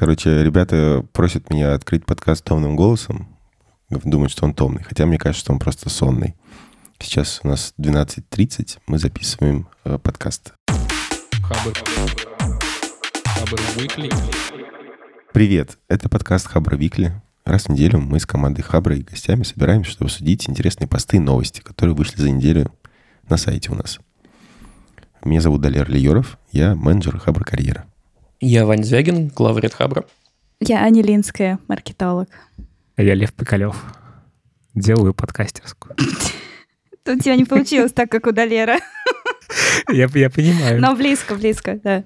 Короче, ребята просят меня открыть подкаст томным голосом. Думают, что он томный. Хотя мне кажется, что он просто сонный. Сейчас у нас 12.30. Мы записываем э, подкаст. Хабр. Хабр Викли. Привет. Это подкаст Хабра Викли. Раз в неделю мы с командой Хабра и гостями собираемся, чтобы обсудить интересные посты и новости, которые вышли за неделю на сайте у нас. Меня зовут Далер Лиеров. Я менеджер Хабра Карьера. Я Вань Звягин, главред Хабра. Я Аня Линская, маркетолог. Я Лев Пикалев. Делаю подкастерскую. Тут у тебя не получилось так, как у Далера. Я, я понимаю. Но близко, близко, да.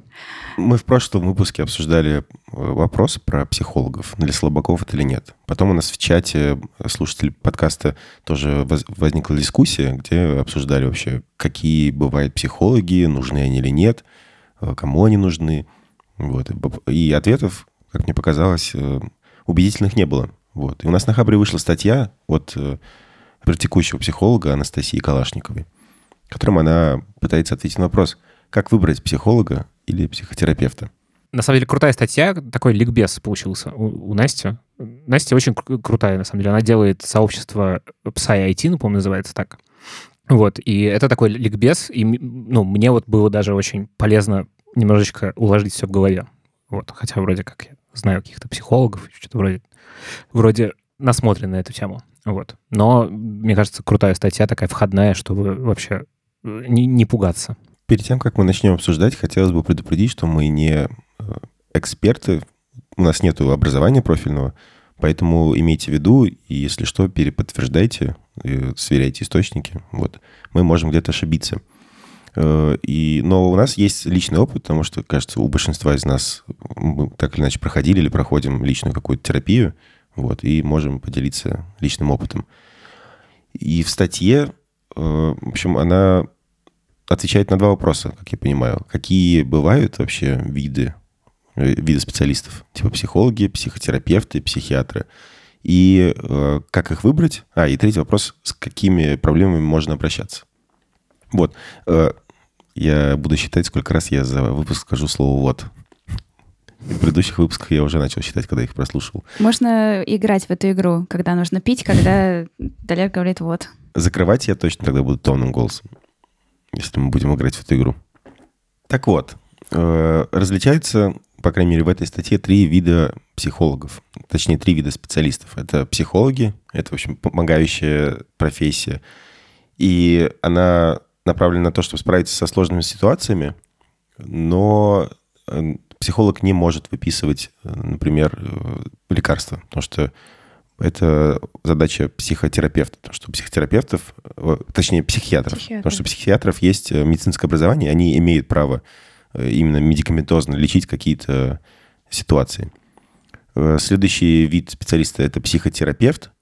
Мы в прошлом выпуске обсуждали э, вопрос про психологов, для слабаков это или нет. Потом у нас в чате слушатели подкаста тоже возникла дискуссия, где обсуждали вообще, какие бывают психологи, нужны они или нет, э, кому они нужны. Вот. И ответов, как мне показалось, э, убедительных не было. Вот. И у нас на Хабре вышла статья от э, практикующего психолога Анастасии Калашниковой, которым она пытается ответить на вопрос, как выбрать психолога или психотерапевта. На самом деле крутая статья, такой ликбез получился у, у Насти. Настя очень кру- крутая, на самом деле. Она делает сообщество Psy IT, ну, по-моему, называется так. Вот, и это такой ликбез, и ну, мне вот было даже очень полезно немножечко уложить все в голове. Вот, хотя вроде как я знаю каких-то психологов, что-то вроде, вроде насмотрен на эту тему. Вот. Но, мне кажется, крутая статья такая входная, чтобы вообще э, не, не пугаться. Перед тем, как мы начнем обсуждать, хотелось бы предупредить, что мы не э, эксперты, у нас нет образования профильного, поэтому имейте в виду, и если что, переподтверждайте, э, сверяйте источники. Вот. Мы можем где-то ошибиться. Э, и, но у нас есть личный опыт, потому что, кажется, у большинства из нас мы так или иначе проходили или проходим личную какую-то терапию, вот, и можем поделиться личным опытом. И в статье, э, в общем, она отвечает на два вопроса, как я понимаю. Какие бывают вообще виды, э, виды специалистов? Типа психологи, психотерапевты, психиатры. И как их выбрать? А, и третий вопрос, с какими проблемами можно обращаться? Вот. Я буду считать, сколько раз я за выпуск скажу слово «вот». В предыдущих выпусках я уже начал считать, когда их прослушал. Можно играть в эту игру, когда нужно пить, когда Далер говорит «вот». Закрывать я точно тогда буду тонным голосом, если мы будем играть в эту игру. Так вот, э, различаются, по крайней мере, в этой статье три вида психологов. Точнее, три вида специалистов. Это психологи, это, в общем, помогающая профессия. И она направлена на то, чтобы справиться со сложными ситуациями, но э, психолог не может выписывать, э, например, э, лекарства, потому что это задача психотерапевта, потому что психотерапевтов, точнее психиатров, Психиатр. потому что у психиатров есть медицинское образование, они имеют право именно медикаментозно лечить какие-то ситуации. Следующий вид специалиста – это психотерапевт,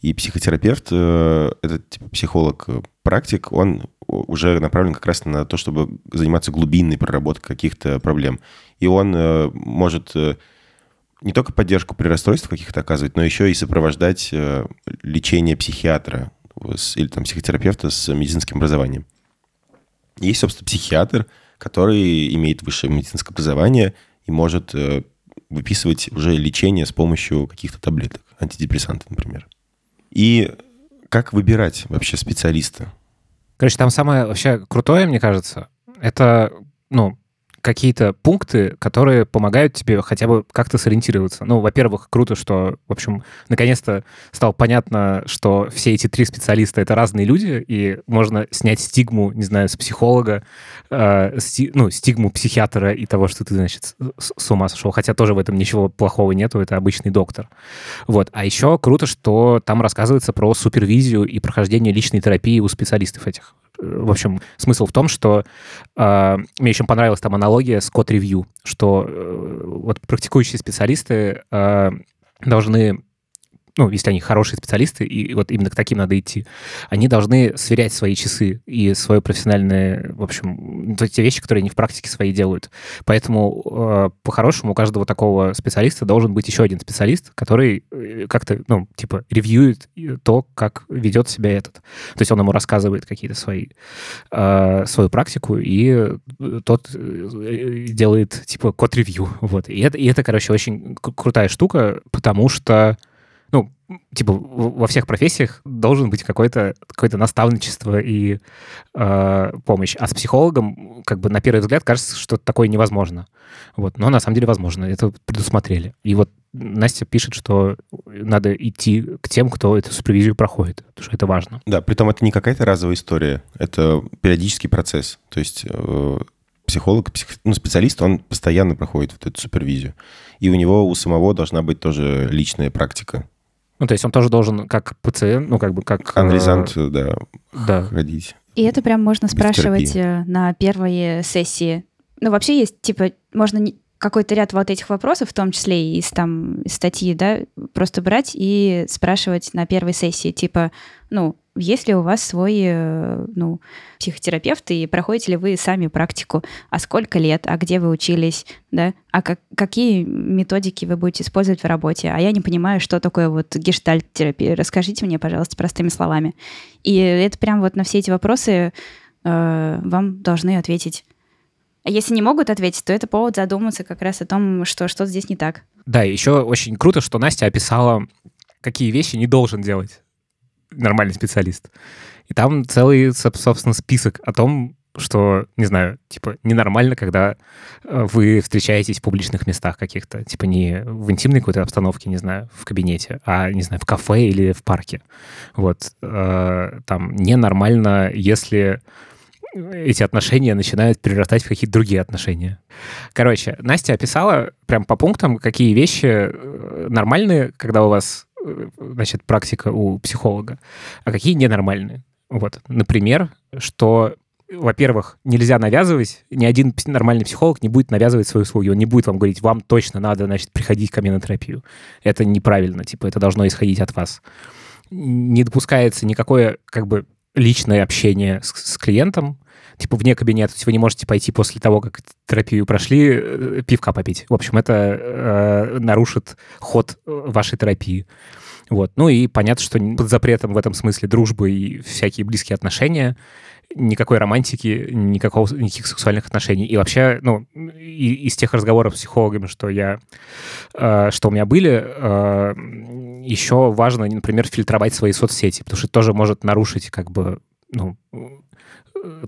и психотерапевт, это типа психолог-практик, он уже направлен как раз на то, чтобы заниматься глубинной проработкой каких-то проблем. И он э, может э, не только поддержку при расстройствах каких-то оказывать, но еще и сопровождать э, лечение психиатра или там психотерапевта с медицинским образованием. Есть, собственно, психиатр, который имеет высшее медицинское образование и может э, выписывать уже лечение с помощью каких-то таблеток, антидепрессантов, например. И как выбирать вообще специалиста? Короче, там самое вообще крутое, мне кажется, это, ну, какие-то пункты, которые помогают тебе хотя бы как-то сориентироваться. Ну, во-первых, круто, что, в общем, наконец-то стало понятно, что все эти три специалиста — это разные люди, и можно снять стигму, не знаю, с психолога, э, сти, ну, стигму психиатра и того, что ты, значит, с, с ума сошел. Хотя тоже в этом ничего плохого нету, это обычный доктор. Вот. А еще круто, что там рассказывается про супервизию и прохождение личной терапии у специалистов этих в общем, смысл в том, что э, мне еще понравилась там аналогия с код-ревью, что э, вот практикующие специалисты э, должны ну, если они хорошие специалисты, и вот именно к таким надо идти, они должны сверять свои часы и свое профессиональное, в общем, те вещи, которые они в практике свои делают. Поэтому э, по-хорошему у каждого такого специалиста должен быть еще один специалист, который э, как-то, ну, типа, ревьюет то, как ведет себя этот. То есть он ему рассказывает какие-то свои, э, свою практику, и э, тот э, делает, типа, код-ревью. Вот. И это, и это, короче, очень крутая штука, потому что ну, типа, во всех профессиях должен быть какое-то какое наставничество и э, помощь. А с психологом, как бы, на первый взгляд, кажется, что такое невозможно. Вот. Но на самом деле возможно. Это предусмотрели. И вот Настя пишет, что надо идти к тем, кто эту супервизию проходит, потому что это важно. Да, при том это не какая-то разовая история, это периодический процесс. То есть э, психолог, псих, ну, специалист, он постоянно проходит вот эту супервизию. И у него, у самого должна быть тоже личная практика. Ну, то есть он тоже должен как пациент, ну, как бы как... Анализант, э, да, да, ходить. И это прям можно спрашивать терапии. э, на первые сессии. Ну, вообще есть, типа, можно какой-то ряд вот этих вопросов, в том числе и из там из статьи, да, просто брать и спрашивать на первой сессии, типа, ну, есть ли у вас свой, э, ну, психотерапевт, и проходите ли вы сами практику, а сколько лет, а где вы учились, да, а как, какие методики вы будете использовать в работе, а я не понимаю, что такое вот гештальт-терапия, расскажите мне, пожалуйста, простыми словами. И это прям вот на все эти вопросы э, вам должны ответить. А если не могут ответить, то это повод задуматься как раз о том, что что-то здесь не так. Да, еще очень круто, что Настя описала, какие вещи не должен делать нормальный специалист. И там целый, соб- собственно, список о том, что, не знаю, типа, ненормально, когда э, вы встречаетесь в публичных местах каких-то, типа не в интимной какой-то обстановке, не знаю, в кабинете, а, не знаю, в кафе или в парке. Вот. э, Там ненормально, если эти отношения начинают перерастать в какие-то другие отношения. Короче, Настя описала прям по пунктам, какие вещи э, нормальные, когда у вас, значит, практика у психолога, а какие ненормальные. Вот, например, что, во-первых, нельзя навязывать, ни один нормальный психолог не будет навязывать свои услуги, он не будет вам говорить, вам точно надо, значит, приходить ко мне на терапию. Это неправильно, типа, это должно исходить от вас. Не допускается никакое, как бы, личное общение с, с клиентом, типа вне кабинета. То есть вы не можете пойти после того, как терапию прошли, э, пивка попить. В общем, это э, нарушит ход э, вашей терапии. Вот. Ну и понятно, что под запретом в этом смысле дружбы и всякие близкие отношения, никакой романтики, никакого, никаких сексуальных отношений. И вообще, ну, и- из тех разговоров с психологами, что я, э, что у меня были, э, еще важно, например, фильтровать свои соцсети, потому что это тоже может нарушить, как бы, ну,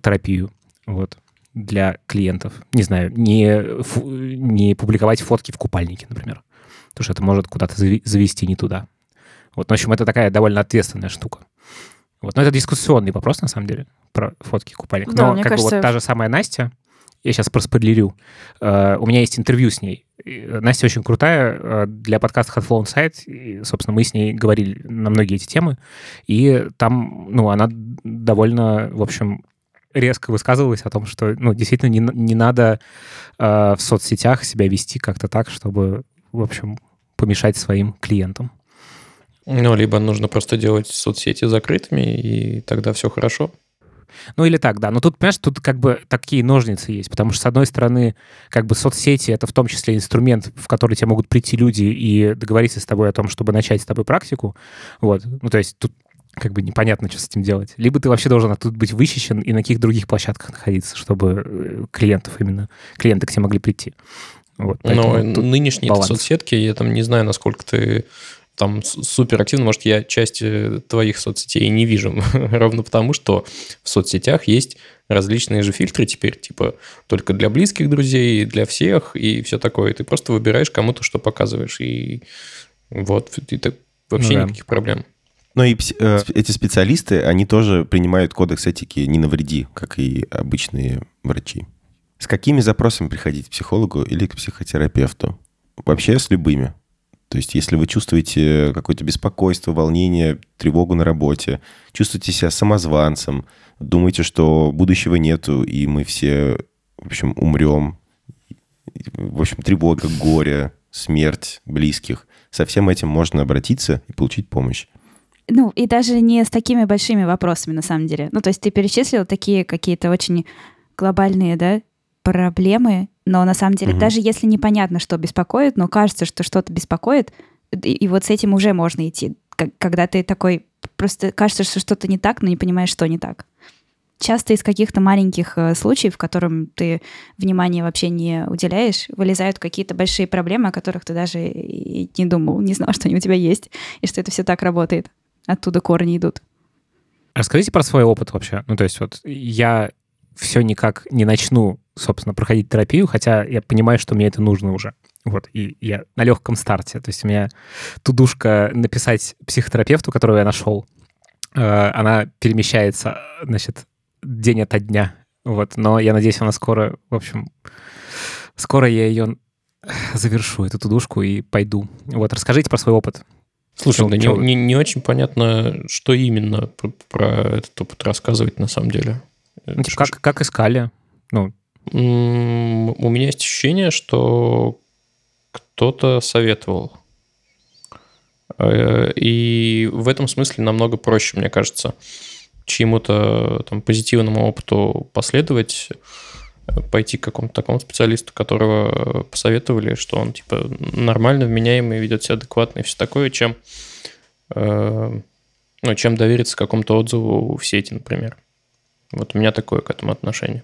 терапию. Вот для клиентов. Не знаю, не, фу- не публиковать фотки в купальнике, например. Потому что это может куда-то завести не туда. Вот, в общем, это такая довольно ответственная штука. Вот, но это дискуссионный вопрос, на самом деле, про фотки купальника. Да, но как бы кажется- вот та же самая Настя, я сейчас проспойлерю, э, у меня есть интервью с ней. Э, Настя очень крутая э, для подкаста Hot Flown Site. И, собственно, мы с ней говорили на многие эти темы. И там, ну, она довольно, в общем, резко высказывалась о том, что, ну, действительно не, не надо э, в соцсетях себя вести как-то так, чтобы, в общем, помешать своим клиентам. Ну, либо нужно просто делать соцсети закрытыми, и тогда все хорошо. Ну или так, да. Но тут, понимаешь, тут как бы такие ножницы есть, потому что, с одной стороны, как бы соцсети — это в том числе инструмент, в который тебе могут прийти люди и договориться с тобой о том, чтобы начать с тобой практику. Вот. Ну то есть тут как бы непонятно, что с этим делать. Либо ты вообще должен оттуда быть вычищен и на каких других площадках находиться, чтобы э, клиентов именно, клиенты к тебе могли прийти. Вот, Но тут нынешние соцсетки, я там не знаю, насколько ты там супер активно, может, я часть э, твоих соцсетей не вижу, ровно потому, что в соцсетях есть различные же фильтры теперь, типа только для близких друзей, для всех и все такое. Ты просто выбираешь кому-то, что показываешь, и вот, и так вообще Ну да. никаких проблем. Но и э, эти специалисты, они тоже принимают кодекс этики «не навреди», как и обычные врачи. С какими запросами приходить к психологу или к психотерапевту? Вообще с любыми. То есть если вы чувствуете какое-то беспокойство, волнение, тревогу на работе, чувствуете себя самозванцем, думаете, что будущего нету, и мы все, в общем, умрем, в общем, тревога, горе, смерть близких. Со всем этим можно обратиться и получить помощь. Ну, и даже не с такими большими вопросами, на самом деле. Ну, то есть ты перечислил такие какие-то очень глобальные, да, проблемы, но на самом деле, Мгм. даже если непонятно, что беспокоит, но кажется, что что-то беспокоит, и, и вот с этим уже можно идти. Когда ты такой, просто кажется, что что-то не так, но не понимаешь, что не так. Часто из каких-то маленьких э, случаев, которым ты внимания вообще не уделяешь, вылезают какие-то большие проблемы, о которых ты даже и не думал, не знал, что они у тебя есть, и что это все так работает. Оттуда корни идут. Расскажите про свой опыт вообще. Ну, то есть вот я все никак не начну, собственно, проходить терапию, хотя я понимаю, что мне это нужно уже. Вот, и я на легком старте. То есть у меня тудушка написать психотерапевту, которого я нашел, э, она перемещается, значит, день ото дня. Вот, но я надеюсь, она скоро, в общем, скоро я ее завершу, эту тудушку, и пойду. Вот, расскажите про свой опыт. Слушай, да не, не- не очень понятно, что именно про, про этот опыт рассказывать на самом деле. Ну, типа, как, как искали? Ну, У меня есть ощущение, что кто-то советовал. Э, И в этом смысле намного проще, мне кажется, чьему-то там позитивному опыту последовать, э, пойти к какому-то такому специалисту, которого посоветовали, что он типа нормально, вменяемый, ведет себя адекватно и все такое, чем, э, ну, чем довериться какому-то отзыву в сети, например. Вот у меня такое к этому отношение.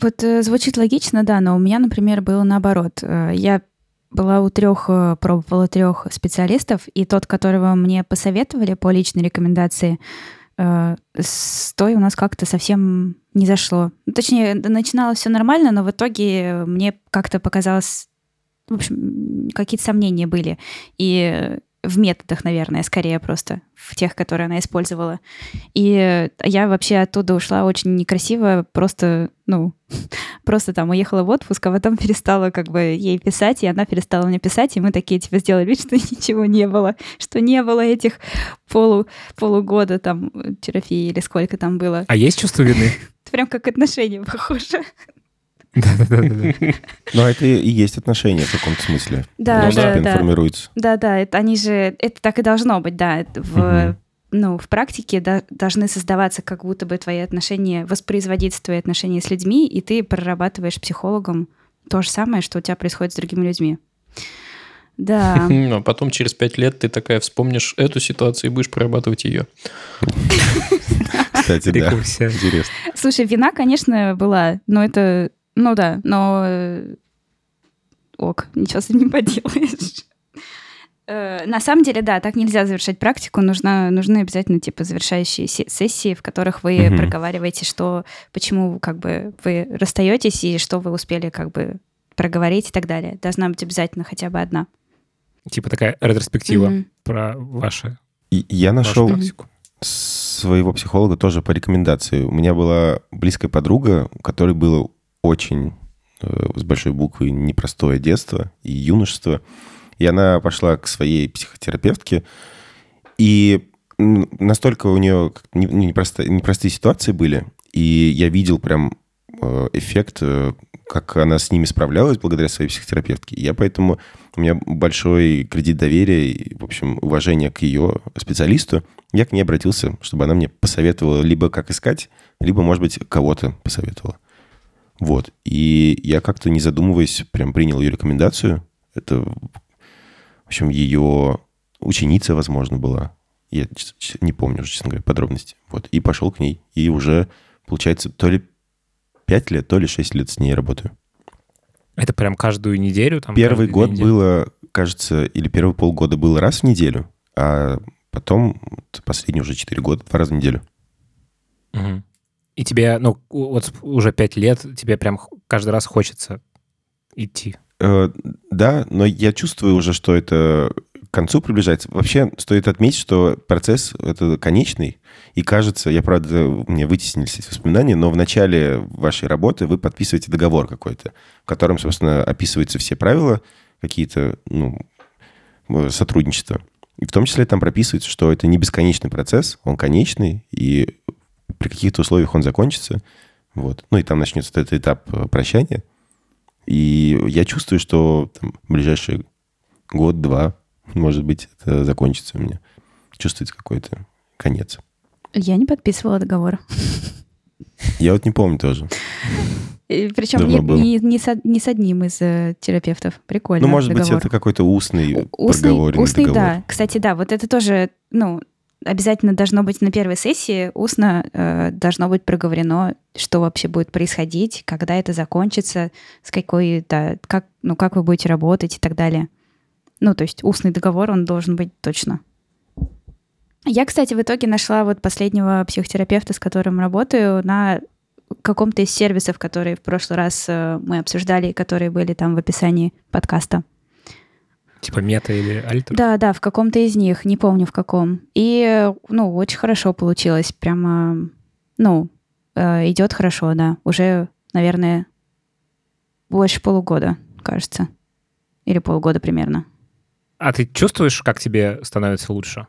Вот э, звучит логично, да, но у меня, например, было наоборот. Э, Я была у трех, э, пробовала трех специалистов, и тот, которого мне посоветовали по личной рекомендации, э, с той у нас как-то совсем не зашло. Ну, Точнее, начиналось все нормально, но в итоге мне как-то показалось, в общем, какие-то сомнения были. И э, в методах, наверное, скорее просто, в тех, которые она использовала. И э, я вообще оттуда ушла очень некрасиво, просто, ну, просто там уехала в отпуск, а потом перестала как бы ей писать, и она перестала мне писать, и мы такие типа сделали вид, что ничего не было, что не было этих полу, полугода там терапии или сколько там было. а есть чувство вины? Это прям как отношения похоже. Но это и есть отношения в каком-то смысле. Да, да, да. формируется. Да-да, это они же, это так и должно быть, да. в, ну, в практике да- должны создаваться как будто бы твои отношения, воспроизводиться твои отношения с людьми, и ты прорабатываешь психологом то же самое, что у тебя происходит с другими людьми. Да. Ну, А потом через пять лет ты такая вспомнишь эту ситуацию и будешь прорабатывать ее. Кстати, да. Интересно. Слушай, вина, конечно, была, но это, ну да, но э, ок, ничего с этим не поделаешь. Э, На самом деле, да, так нельзя завершать практику. Нужна, нужны обязательно типа завершающие се- сессии, в которых вы Мгм. проговариваете, что, почему как бы вы расстаетесь и что вы успели как бы проговорить и так далее. Должна быть обязательно хотя бы одна. Типа такая ретроспектива Мгм. про ваши, И я нашел практику. своего психолога тоже по рекомендации. У меня была близкая подруга, у которой было очень э, с большой буквы непростое детство и юношество. И она пошла к своей психотерапевтке, и настолько у нее не- непросто- непростые ситуации были, и я видел прям э, эффект, э, как она с ними справлялась благодаря своей психотерапевтке. Я поэтому у меня большой кредит доверия и, в общем, уважение к ее специалисту. Я к ней обратился, чтобы она мне посоветовала либо как искать, либо, может быть, кого-то посоветовала. Вот. И я как-то, не задумываясь, прям принял ее рекомендацию. Это, в общем, ее ученица, возможно, была. Я не помню уже, честно говоря, подробности. Вот. И пошел к ней. И уже, получается, то ли 5 лет, то ли 6 лет с ней работаю. Это прям каждую неделю? Там, Первый год недели? было, кажется, или первые полгода было раз в неделю, а потом последние уже 4 года два раза в неделю. Мгм. И тебе, ну, вот уже пять лет, тебе прям каждый раз хочется идти. Э, да, но я чувствую уже, что это к концу приближается. Вообще стоит отметить, что процесс это конечный, и кажется, я, правда, мне вытеснились эти воспоминания, но в начале вашей работы вы подписываете договор какой-то, в котором, собственно, описываются все правила, какие-то, ну, э, сотрудничества. И в том числе там прописывается, что это не бесконечный процесс, он конечный, и при каких-то условиях он закончится. Вот. Ну и там начнется этот этап э, прощания. И я чувствую, что там, в ближайшие год-два, может быть, это закончится у меня. Чувствуется какой-то конец. Я не подписывала договор. Я вот не помню тоже. И Причем не, не, не с, не с одним из э, терапевтов. Прикольно. Ну, может быть, договор. это какой-то устный, Устный, проговоренный устный, договор. да. Кстати, да, вот это тоже, ну, обязательно должно быть на первой сессии, устно э, должно быть проговорено, что вообще будет происходить, когда это закончится, с какой, да, как, ну, как вы будете работать и так далее. Ну, то есть устный договор, он должен быть точно. Я, кстати, в итоге нашла вот последнего психотерапевта, с которым работаю, на каком-то из сервисов, которые в прошлый раз э, мы обсуждали, которые были там в описании подкаста. Типа мета или альтер? Да, да, в каком-то из них, не помню в каком. И, ну, очень хорошо получилось. Прямо, ну, э, идет хорошо, да. Уже, наверное, больше полугода, кажется. Или полгода примерно. А ты чувствуешь, как тебе становится лучше?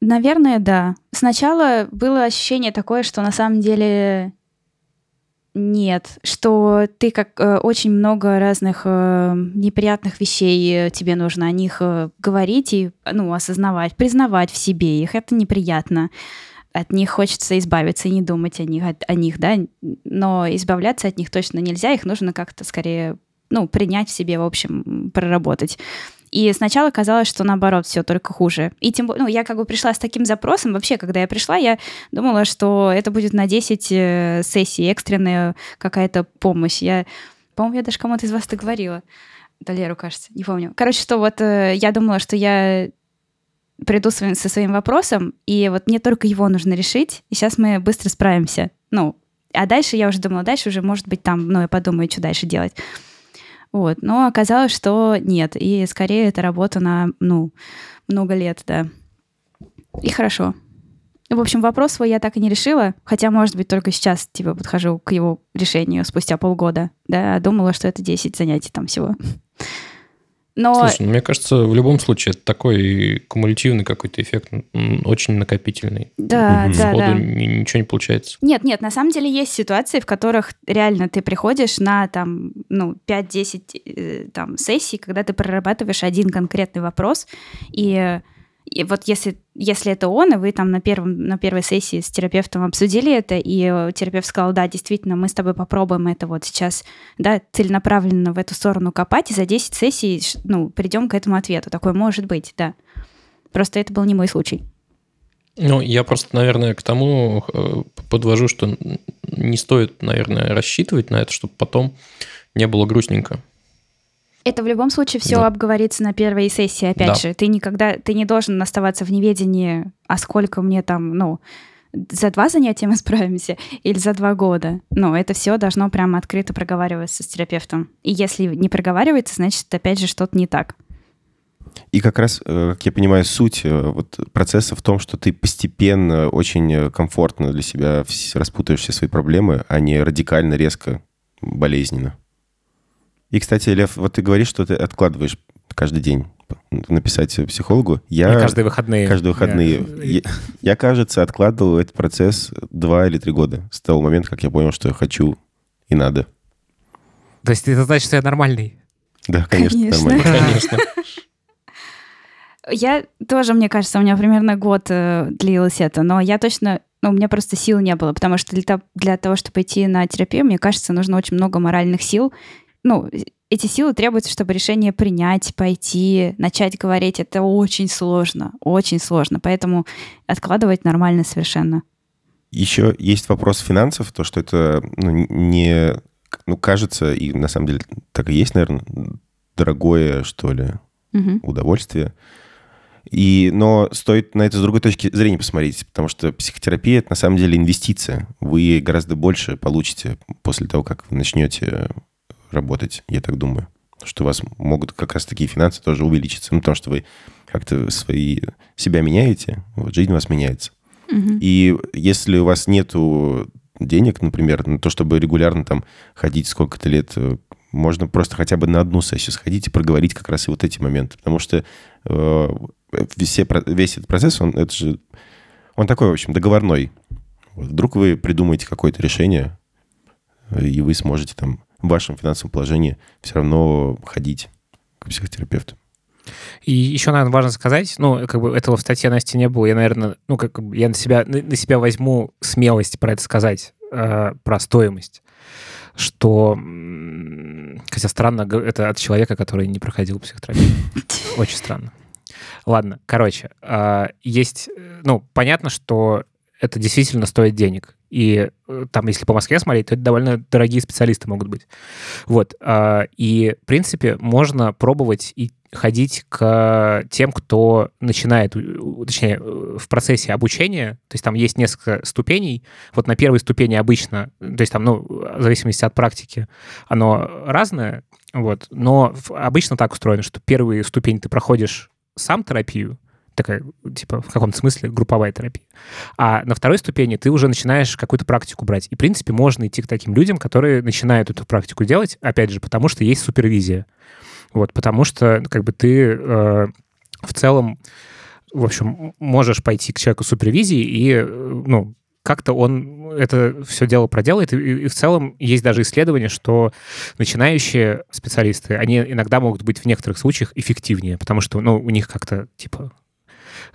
Наверное, да. Сначала было ощущение такое, что на самом деле нет, что ты как э, очень много разных э, неприятных вещей э, тебе нужно о них э, говорить и ну осознавать, признавать в себе их. Это неприятно. От них хочется избавиться и не думать о них, о, о них, да. Но избавляться от них точно нельзя. Их нужно как-то скорее ну принять в себе, в общем, проработать. И сначала казалось, что наоборот, все только хуже. И тем более, ну, я как бы пришла с таким запросом. Вообще, когда я пришла, я думала, что это будет на 10 э, сессий, экстренная какая-то помощь. Я, по-моему, я даже кому-то из вас это говорила. Далеру, кажется, не помню. Короче, что вот э, я думала, что я приду со своим вопросом, и вот мне только его нужно решить, и сейчас мы быстро справимся. Ну, а дальше я уже думала, дальше уже, может быть, там, ну, я подумаю, что дальше делать. Вот. Но оказалось, что нет. И скорее это работа на, ну, много лет, да. И хорошо. В общем, вопрос свой я так и не решила, хотя, может быть, только сейчас, типа, подхожу к его решению спустя полгода, да, думала, что это 10 занятий там всего. Но Слушай, ну, мне кажется, в любом случае это такой кумулятивный какой-то эффект, очень накопительный. да, Мгм. да, Сходу да. ни- ничего не получается. Нет, нет, на самом деле есть ситуации, в которых реально ты приходишь на там, ну, 5-10 э, там, сессий, когда ты прорабатываешь один конкретный вопрос, и, и вот если, если это он, и вы там на, первом, на первой сессии с терапевтом обсудили это, и э, терапевт сказал, да, действительно, мы с тобой попробуем это вот сейчас, да, целенаправленно в эту сторону копать, и за 10 сессий, ну, придем к этому ответу. Такое может быть, да. Просто это был не мой случай. Ну, я просто, наверное, к тому э, подвожу, что не стоит, наверное, рассчитывать на это, чтобы потом не было грустненько. Это в любом случае все Да. обговорится на первой сессии, опять Да. же. Ты никогда, ты не должен оставаться в неведении, а сколько мне там, ну, за два занятия мы справимся или за два года. Ну, это все должно прямо открыто проговариваться с терапевтом. И если не проговаривается, значит, опять же, что-то не так. И как раз, э, как я понимаю, суть э, вот процесса в том, что ты постепенно, очень э, комфортно для себя распутаешь все свои проблемы, а не радикально, резко, болезненно. И, кстати, Лев, вот ты говоришь, что ты откладываешь каждый день написать психологу. Я И каждые выходные. каждые выходные. Я- Я, я, кажется, откладывал этот процесс два или три года с того момента, как я понял, что я хочу и надо. То есть это значит, что я нормальный? Да, конечно, Конечно. нормально. Конечно. Я тоже, мне кажется, у меня примерно год э, длилось это, но я точно, ну, у меня просто сил не было, потому что для, для того, чтобы идти на терапию, мне кажется, нужно очень много моральных сил. Ну, эти силы требуются, чтобы решение принять, пойти, начать говорить. Это очень сложно, очень сложно. Поэтому откладывать нормально совершенно. Еще есть вопрос финансов, то, что это ну, не... Ну, кажется, и на самом деле так и есть, наверное, дорогое, что ли, Мгм. удовольствие. И, но стоит на это с другой точки зрения посмотреть, потому что психотерапия — это на самом деле инвестиция. Вы гораздо больше получите после того, как вы начнете работать, я так думаю. Что у вас могут как раз такие финансы тоже увеличиться. Ну, потому что вы как-то свои, себя меняете, вот, жизнь у вас меняется. Мгм. И если у вас нету денег, например, на то, чтобы регулярно там ходить сколько-то лет, э, можно просто хотя бы на одну сессию сходить и проговорить как раз и вот эти моменты. Потому что э, все, весь этот процесс, он, это же, он такой, в общем, договорной. Вот Вдруг вы придумаете какое-то решение, э, и вы сможете там в вашем финансовом положении все равно ходить к психотерапевту. И еще, наверное, важно сказать, ну, как бы этого в статье Насти не было, я, наверное, ну, как бы я на себя, на, себя возьму смелость про это сказать, э, про стоимость, что, хотя странно, это от человека, который не проходил психотерапию. Очень странно. Ладно, короче, э, есть, ну, понятно, что это действительно стоит денег. И э, там, если по Москве смотреть, то это довольно дорогие специалисты могут быть. Вот. А, и, в принципе, можно пробовать и ходить к тем, кто начинает, точнее, э, в процессе обучения, то есть там есть несколько ступеней. Вот на первой ступени обычно, то есть там, ну, в зависимости от практики, оно разное, вот, но обычно так устроено, что первую ступень ты проходишь сам терапию, такая, типа, в каком-то смысле групповая терапия. А на второй ступени ты уже начинаешь какую-то практику брать. И, в принципе, можно идти к таким людям, которые начинают эту практику делать, опять же, потому что есть супервизия. Вот, потому что, как бы, ты э, в целом, в общем, можешь пойти к человеку супервизии и, э, ну, как-то он это все дело проделает. И, и в целом есть даже исследования, что начинающие специалисты, они иногда могут быть в некоторых случаях эффективнее, потому что ну, у них как-то типа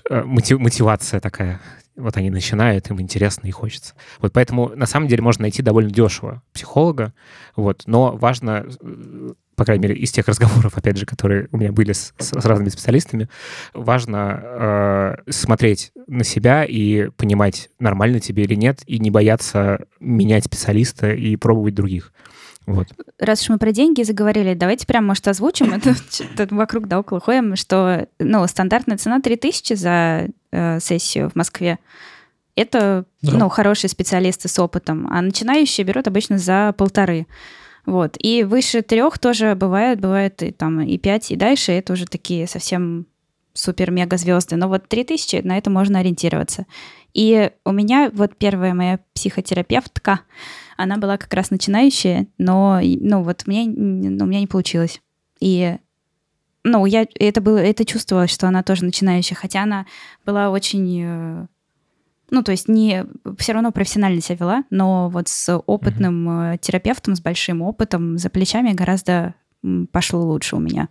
мотивация такая. Вот они начинают, им интересно и хочется. Вот поэтому на самом деле можно найти довольно дешево психолога, вот, но важно э, по крайней мере, из тех разговоров, опять же, которые у меня были с, с разными специалистами, важно э, смотреть на себя и понимать, нормально тебе или нет, и не бояться менять специалиста и пробовать других. Вот. Раз уж мы про деньги заговорили, давайте прям, может, озвучим, это вокруг да около ходим, что ну, стандартная цена 3000 за э, сессию в Москве. Это да. ну, хорошие специалисты с опытом, а начинающие берут обычно за полторы. Вот. И выше трех тоже бывает, бывает и там и пять, и дальше. Это уже такие совсем супер-мега звезды. Но вот 3000, на это можно ориентироваться. И у меня вот первая моя психотерапевтка, она была как раз начинающая, но ну, вот мне, ну, у меня не получилось. И ну, я это было, это чувствовалось, что она тоже начинающая, хотя она была очень, э, ну, то есть не все равно профессионально себя вела, но вот с опытным mm-hmm. терапевтом, с большим опытом за плечами гораздо пошло лучше у меня.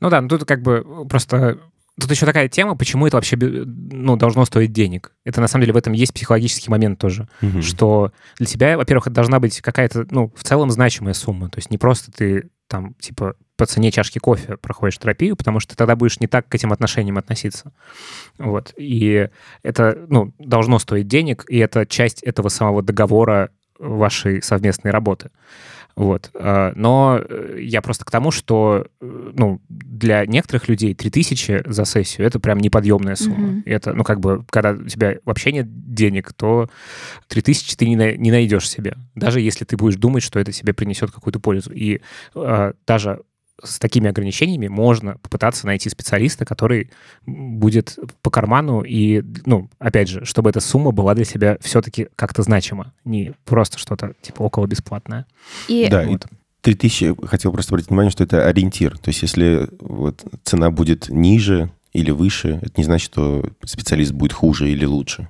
Ну да, ну тут как бы просто Тут еще такая тема, почему это вообще ну, должно стоить денег. Это на самом деле в этом есть психологический момент тоже, угу. что для тебя, во-первых, это должна быть какая-то, ну, в целом значимая сумма. То есть не просто ты там, типа, по цене чашки кофе проходишь терапию, потому что тогда будешь не так к этим отношениям относиться. Вот. И это, ну, должно стоить денег, и это часть этого самого договора вашей совместной работы. Вот. А, но э, я просто к тому, что э, ну, для некоторых людей 3000 за сессию — это прям неподъемная сумма. Mm-hmm. Это, ну, как бы, когда у тебя вообще нет денег, то 3000 ты не, не найдешь себе, даже если ты будешь думать, что это тебе принесет какую-то пользу. И э, даже с такими ограничениями можно попытаться найти специалиста, который будет по карману и, ну, опять же, чтобы эта сумма была для себя все-таки как-то значима, не просто что-то типа около бесплатное. И... Да, вот. и 3000, хотел просто обратить внимание, что это ориентир. То есть если вот цена будет ниже или выше, это не значит, что специалист будет хуже или лучше.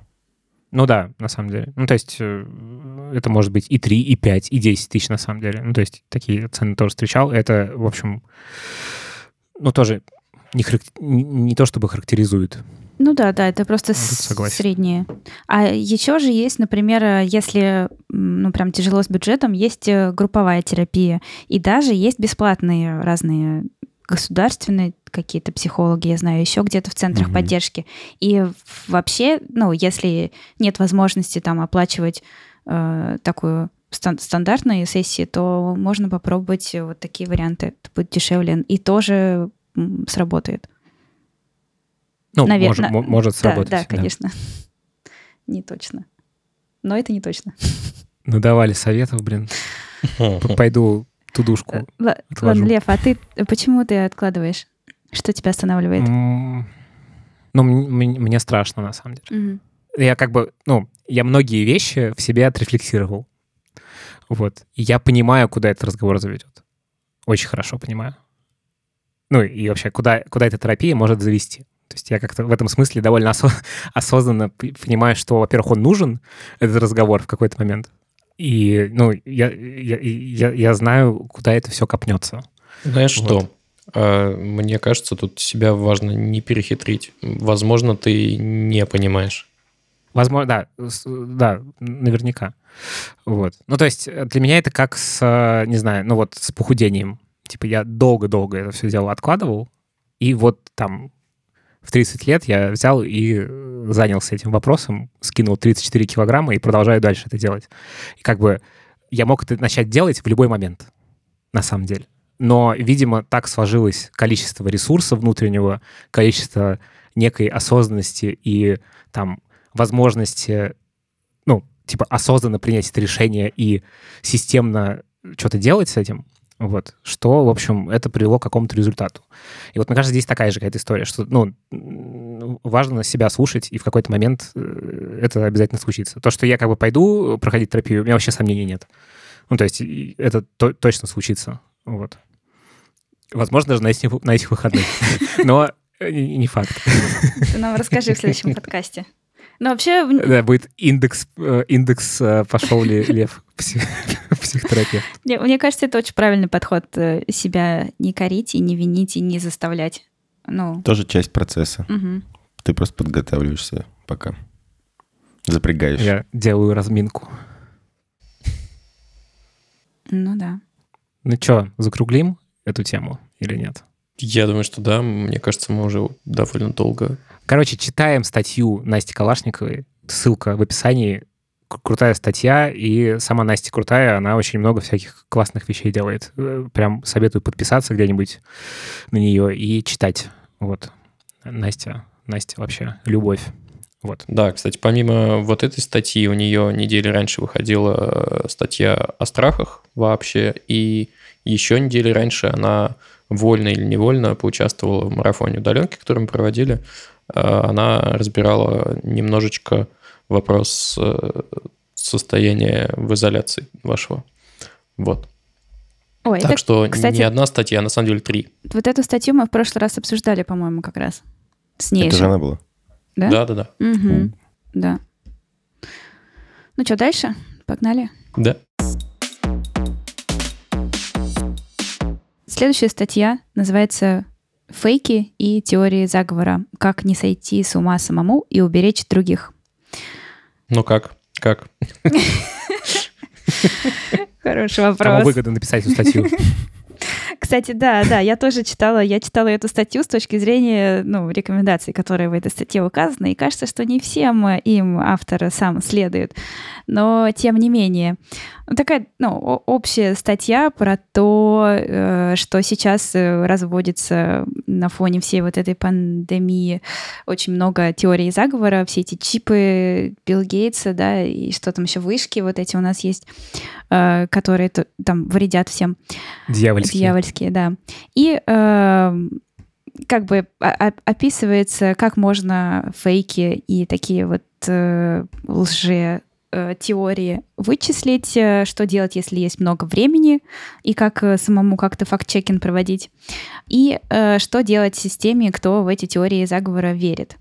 Ну да, на самом деле. Ну, то есть э, это может быть и 3, и 5, и 10 тысяч на самом деле. Ну, то есть такие цены тоже встречал. Это, в общем, ну, тоже не, характер... не то чтобы характеризует. Ну да, да, это просто средние. А еще же есть, например, если ну прям тяжело с бюджетом, есть э, групповая терапия. И даже есть бесплатные разные государственные какие-то психологи, я знаю, еще где-то в центрах угу. поддержки. И вообще, ну, если нет возможности там оплачивать э, такую стан- стандартные сессии, то можно попробовать вот такие варианты. Это будет дешевле и тоже сработает. Ну, Наверное, может, может сработать. Да, да, конечно. Не точно. Но это не точно. Ну, давали советов, блин. Пойду тудушку Л- Ладно, Лев, а ты почему ты откладываешь? Что тебя останавливает? Ну, мне страшно, на самом деле. Угу. Я как бы, ну, я многие вещи в себе отрефлексировал. Вот. И я понимаю, куда этот разговор заведет. Очень хорошо понимаю. Ну, и вообще, куда, куда эта терапия может завести. То есть я как-то в этом смысле довольно осо- осознанно понимаю, что, во-первых, он нужен, этот разговор в какой-то момент. И, ну, я, я, я, я знаю, куда это все копнется. Знаешь вот. что? А, Мне кажется, тут себя важно не перехитрить. Возможно, ты не понимаешь. Возможно, да, да, наверняка. Вот. Ну, то есть э, для меня это как с, э, не знаю, ну вот с похудением. Типа я долго-долго это все дело откладывал, и вот там в 30 лет я взял и э, занялся этим вопросом, скинул 34 килограмма и продолжаю дальше это делать. И как бы я мог это начать делать в любой момент, на самом деле. Но, видимо, так сложилось количество ресурса внутреннего, количество некой осознанности и там возможности, ну, типа осознанно принять это решение и системно что-то делать с этим, вот, что, в общем, это привело к какому-то результату. И вот, мне кажется, здесь такая же какая-то история, что, ну, важно себя слушать, и в какой-то момент э, это обязательно случится. То, что я как бы пойду проходить терапию, у меня вообще сомнений нет. Ну, то есть это то- точно случится, вот. Возможно, даже на этих, на этих выходных. Но э, не факт. Ты нам расскажи в следующем подкасте. Ну, вообще, Да, будет индекс, э, индекс э, пошел ли лев псих- психотерапевт. мне, мне кажется, это очень правильный подход себя не корить и не винить и не заставлять. Ну, Тоже часть процесса. мгм. Ты просто подготавливаешься пока. Запрягаешь. Я делаю разминку. ну да. Ну что, закруглим эту тему или нет? Я думаю, что да. Мне кажется, мы уже довольно долго Короче, читаем статью Насти Калашниковой. Ссылка в описании. Крутая статья, и сама Настя крутая, она очень много всяких классных вещей делает. Э, Прям советую подписаться где-нибудь на нее и читать. Вот. Настя, Настя вообще любовь. Вот. Да, кстати, помимо вот этой статьи, у нее недели раньше выходила э, статья о страхах вообще, и еще недели раньше она вольно или невольно поучаствовала в марафоне удаленки, который мы проводили. Э, Она разбирала немножечко вопрос э, состояния в изоляции вашего. Вот. Ой, так это, что кстати- не одна статья, а на самом деле три. вот эту статью мы в прошлый раз обсуждали, по-моему, как раз. С ней Это же же. она была. Да? Да-да-да. Мгм. Да. Ну что, дальше? Погнали. Да. Следующая статья называется «Фейки и теории заговора. Как не сойти с ума самому и уберечь других». Ну как? Как? Хороший Кому вопрос. выгодно написать эту статью? Кстати, да, да, я тоже читала, я читала эту статью с точки зрения, ну, рекомендаций, которые в этой статье указаны, и кажется, что не всем им автор сам следует, но тем не менее. Ну, Такая, ну, общая статья про то, э, что сейчас э, разводится на фоне всей вот этой пандемии очень много теорий заговора, все эти чипы Билл Гейтса, да, и что там еще, вышки вот эти у нас есть, э, которые там вредят всем. Дьявольский. Дьявольские, да. И эм, как бы описывается, как можно фейки и такие вот э, лже э, теории вычислить, э, что делать, если есть много времени, и как э, самому как-то факт-чекинг проводить, и э, что делать с теми, кто в эти теории заговора верит.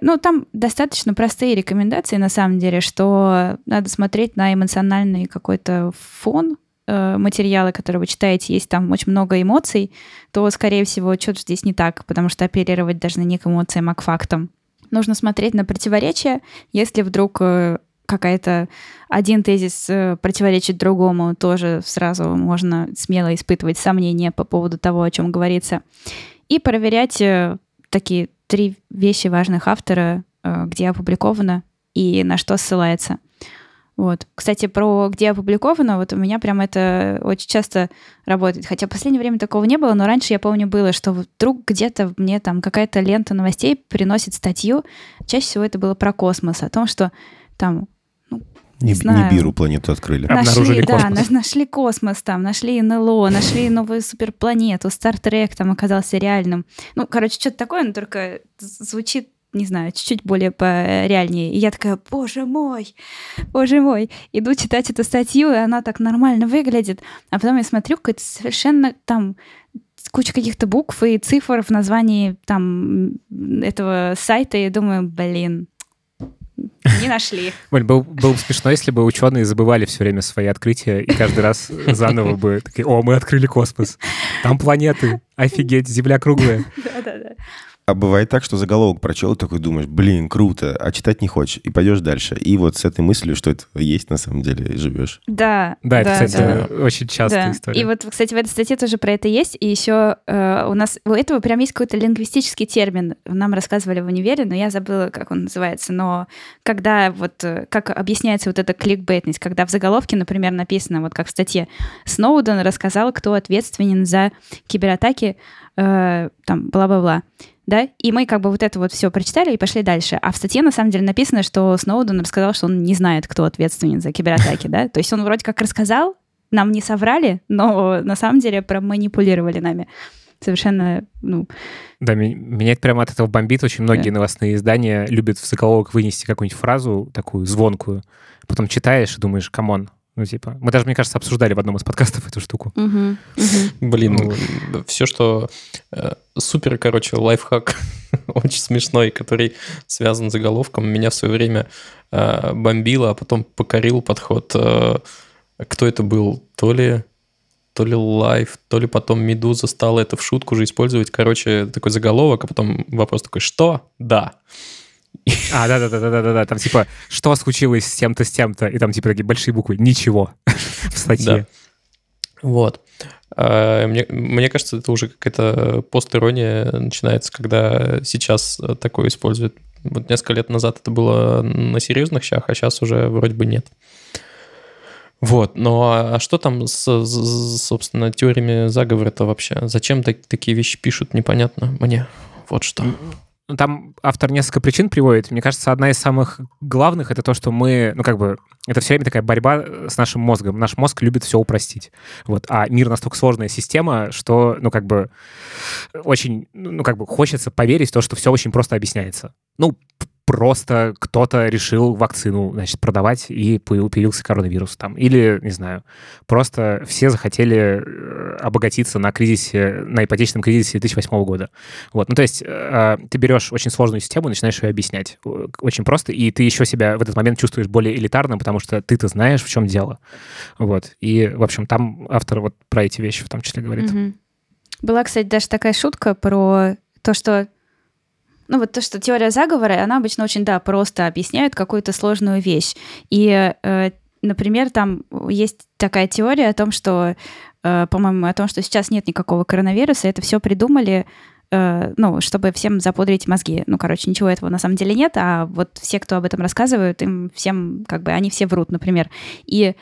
Ну, там достаточно простые рекомендации, на самом деле, что надо смотреть на эмоциональный какой-то фон э, материала, который вы читаете, есть там очень много эмоций, то, скорее всего, что-то здесь не так, потому что оперировать должны не к эмоциям, а к фактам. Нужно смотреть на противоречия. Если вдруг э, какая-то один тезис э, противоречит другому, тоже сразу можно смело испытывать сомнения по поводу того, о чем говорится. И проверять такие три вещи важных автора, где опубликовано и на что ссылается. Вот. Кстати, про где опубликовано, вот у меня прям это очень часто работает. Хотя в последнее время такого не было, но раньше я помню было, что вдруг где-то мне там какая-то лента новостей приносит статью. Чаще всего это было про космос, о том, что там Не, знаю. Нибиру планету открыли. Обнаружили нашли, да, космос. на- нашли космос там, нашли НЛО, нашли новую суперпланету, Стартрек там оказался реальным. Ну, короче, что-то такое, но только звучит, не знаю, чуть-чуть более реальнее. И я такая, боже мой, боже мой. Иду читать эту статью, и она так нормально выглядит. А потом я смотрю, какой-то совершенно там куча каких-то букв и цифр в названии там этого сайта, и думаю, блин, не нашли. Оль, был, было бы смешно, если бы ученые забывали все время свои открытия и каждый раз заново бы такие, о, мы открыли космос, там планеты, офигеть, Земля круглая. А бывает так, что заголовок прочел, такой думаешь, блин, круто, а читать не хочешь, и пойдешь дальше. И вот с этой мыслью, что это есть на самом деле, живешь. Да, Да, это, кстати, да. очень частая Да. история. И вот, кстати, в этой статье тоже про это есть. И еще э, у нас у этого прям есть какой-то лингвистический термин. Нам рассказывали в универе, но я забыла, как он называется. Но когда вот э, как объясняется вот эта кликбейтность, когда в заголовке, например, написано, вот как в статье, Сноуден рассказал, кто ответственен за кибератаки, э, там, бла-бла-бла. Да, и мы как бы вот это вот все прочитали и пошли дальше. А в статье на самом деле написано, что Сноуден рассказал, что он не знает, кто ответственен за кибератаки, да. То есть он вроде как рассказал, нам не соврали, но на самом деле проманипулировали нами. Совершенно, ну, Да, меня это прямо от этого бомбит. Очень многие Да. новостные издания любят в заголовок вынести какую-нибудь фразу такую звонкую, потом читаешь и думаешь, come on. Ну, типа, мы даже, мне кажется, обсуждали в одном из подкастов эту штуку. мгм, мгм. Блин, Ну, все, что э, супер, короче, лайфхак, очень смешной, который связан с заголовком, меня в свое время э, бомбило, а потом покорил подход. э, кто это был? То ли то ли лайф, то ли потом Медуза стала это в шутку же использовать. Короче, такой заголовок, а потом вопрос такой, что? Да. А, да-да-да-да-да-да, там типа, что случилось с тем-то, с тем-то, и там типа такие большие буквы, ничего в статье. Вот. А, Мне, мне кажется, это уже какая-то постирония начинается, когда сейчас такое используют. Вот несколько лет назад это было на серьезных щах, а сейчас уже вроде бы нет. Вот, ну а а что там с, с- собственно, теориями заговора-то вообще? Зачем так- такие вещи пишут, непонятно мне. Вот что. Ну, Там автор несколько причин приводит. Мне кажется, одна из самых главных — это то, что мы, ну, как бы, это все время такая борьба с нашим мозгом. Наш мозг любит все упростить. Вот. А мир настолько сложная система, что, ну, как бы, очень, ну, как бы, хочется поверить в то, что все очень просто объясняется. Ну, просто кто-то решил вакцину, значит, продавать, и появ- появился коронавирус там. Или, не знаю, просто все захотели э, обогатиться на кризисе, на ипотечном кризисе 2008 года. Вот, ну то есть э, ты берешь очень сложную систему и начинаешь ее объяснять. Очень просто, и ты еще себя в этот момент чувствуешь более элитарным, потому что ты-то знаешь, в чем дело. Вот, и, в общем, там автор вот про эти вещи в том числе говорит. Мгм. Была, кстати, даже такая шутка про то, что ну вот то, что теория заговора, она обычно очень, да, просто объясняет какую-то сложную вещь. И, э, например, там есть такая теория о том, что, э, по-моему, о том, что сейчас нет никакого коронавируса, это все придумали, э, ну, чтобы всем запудрить мозги. Ну, короче, ничего этого на самом деле нет, а вот все, кто об этом рассказывают, им всем, как бы, они все врут, например. И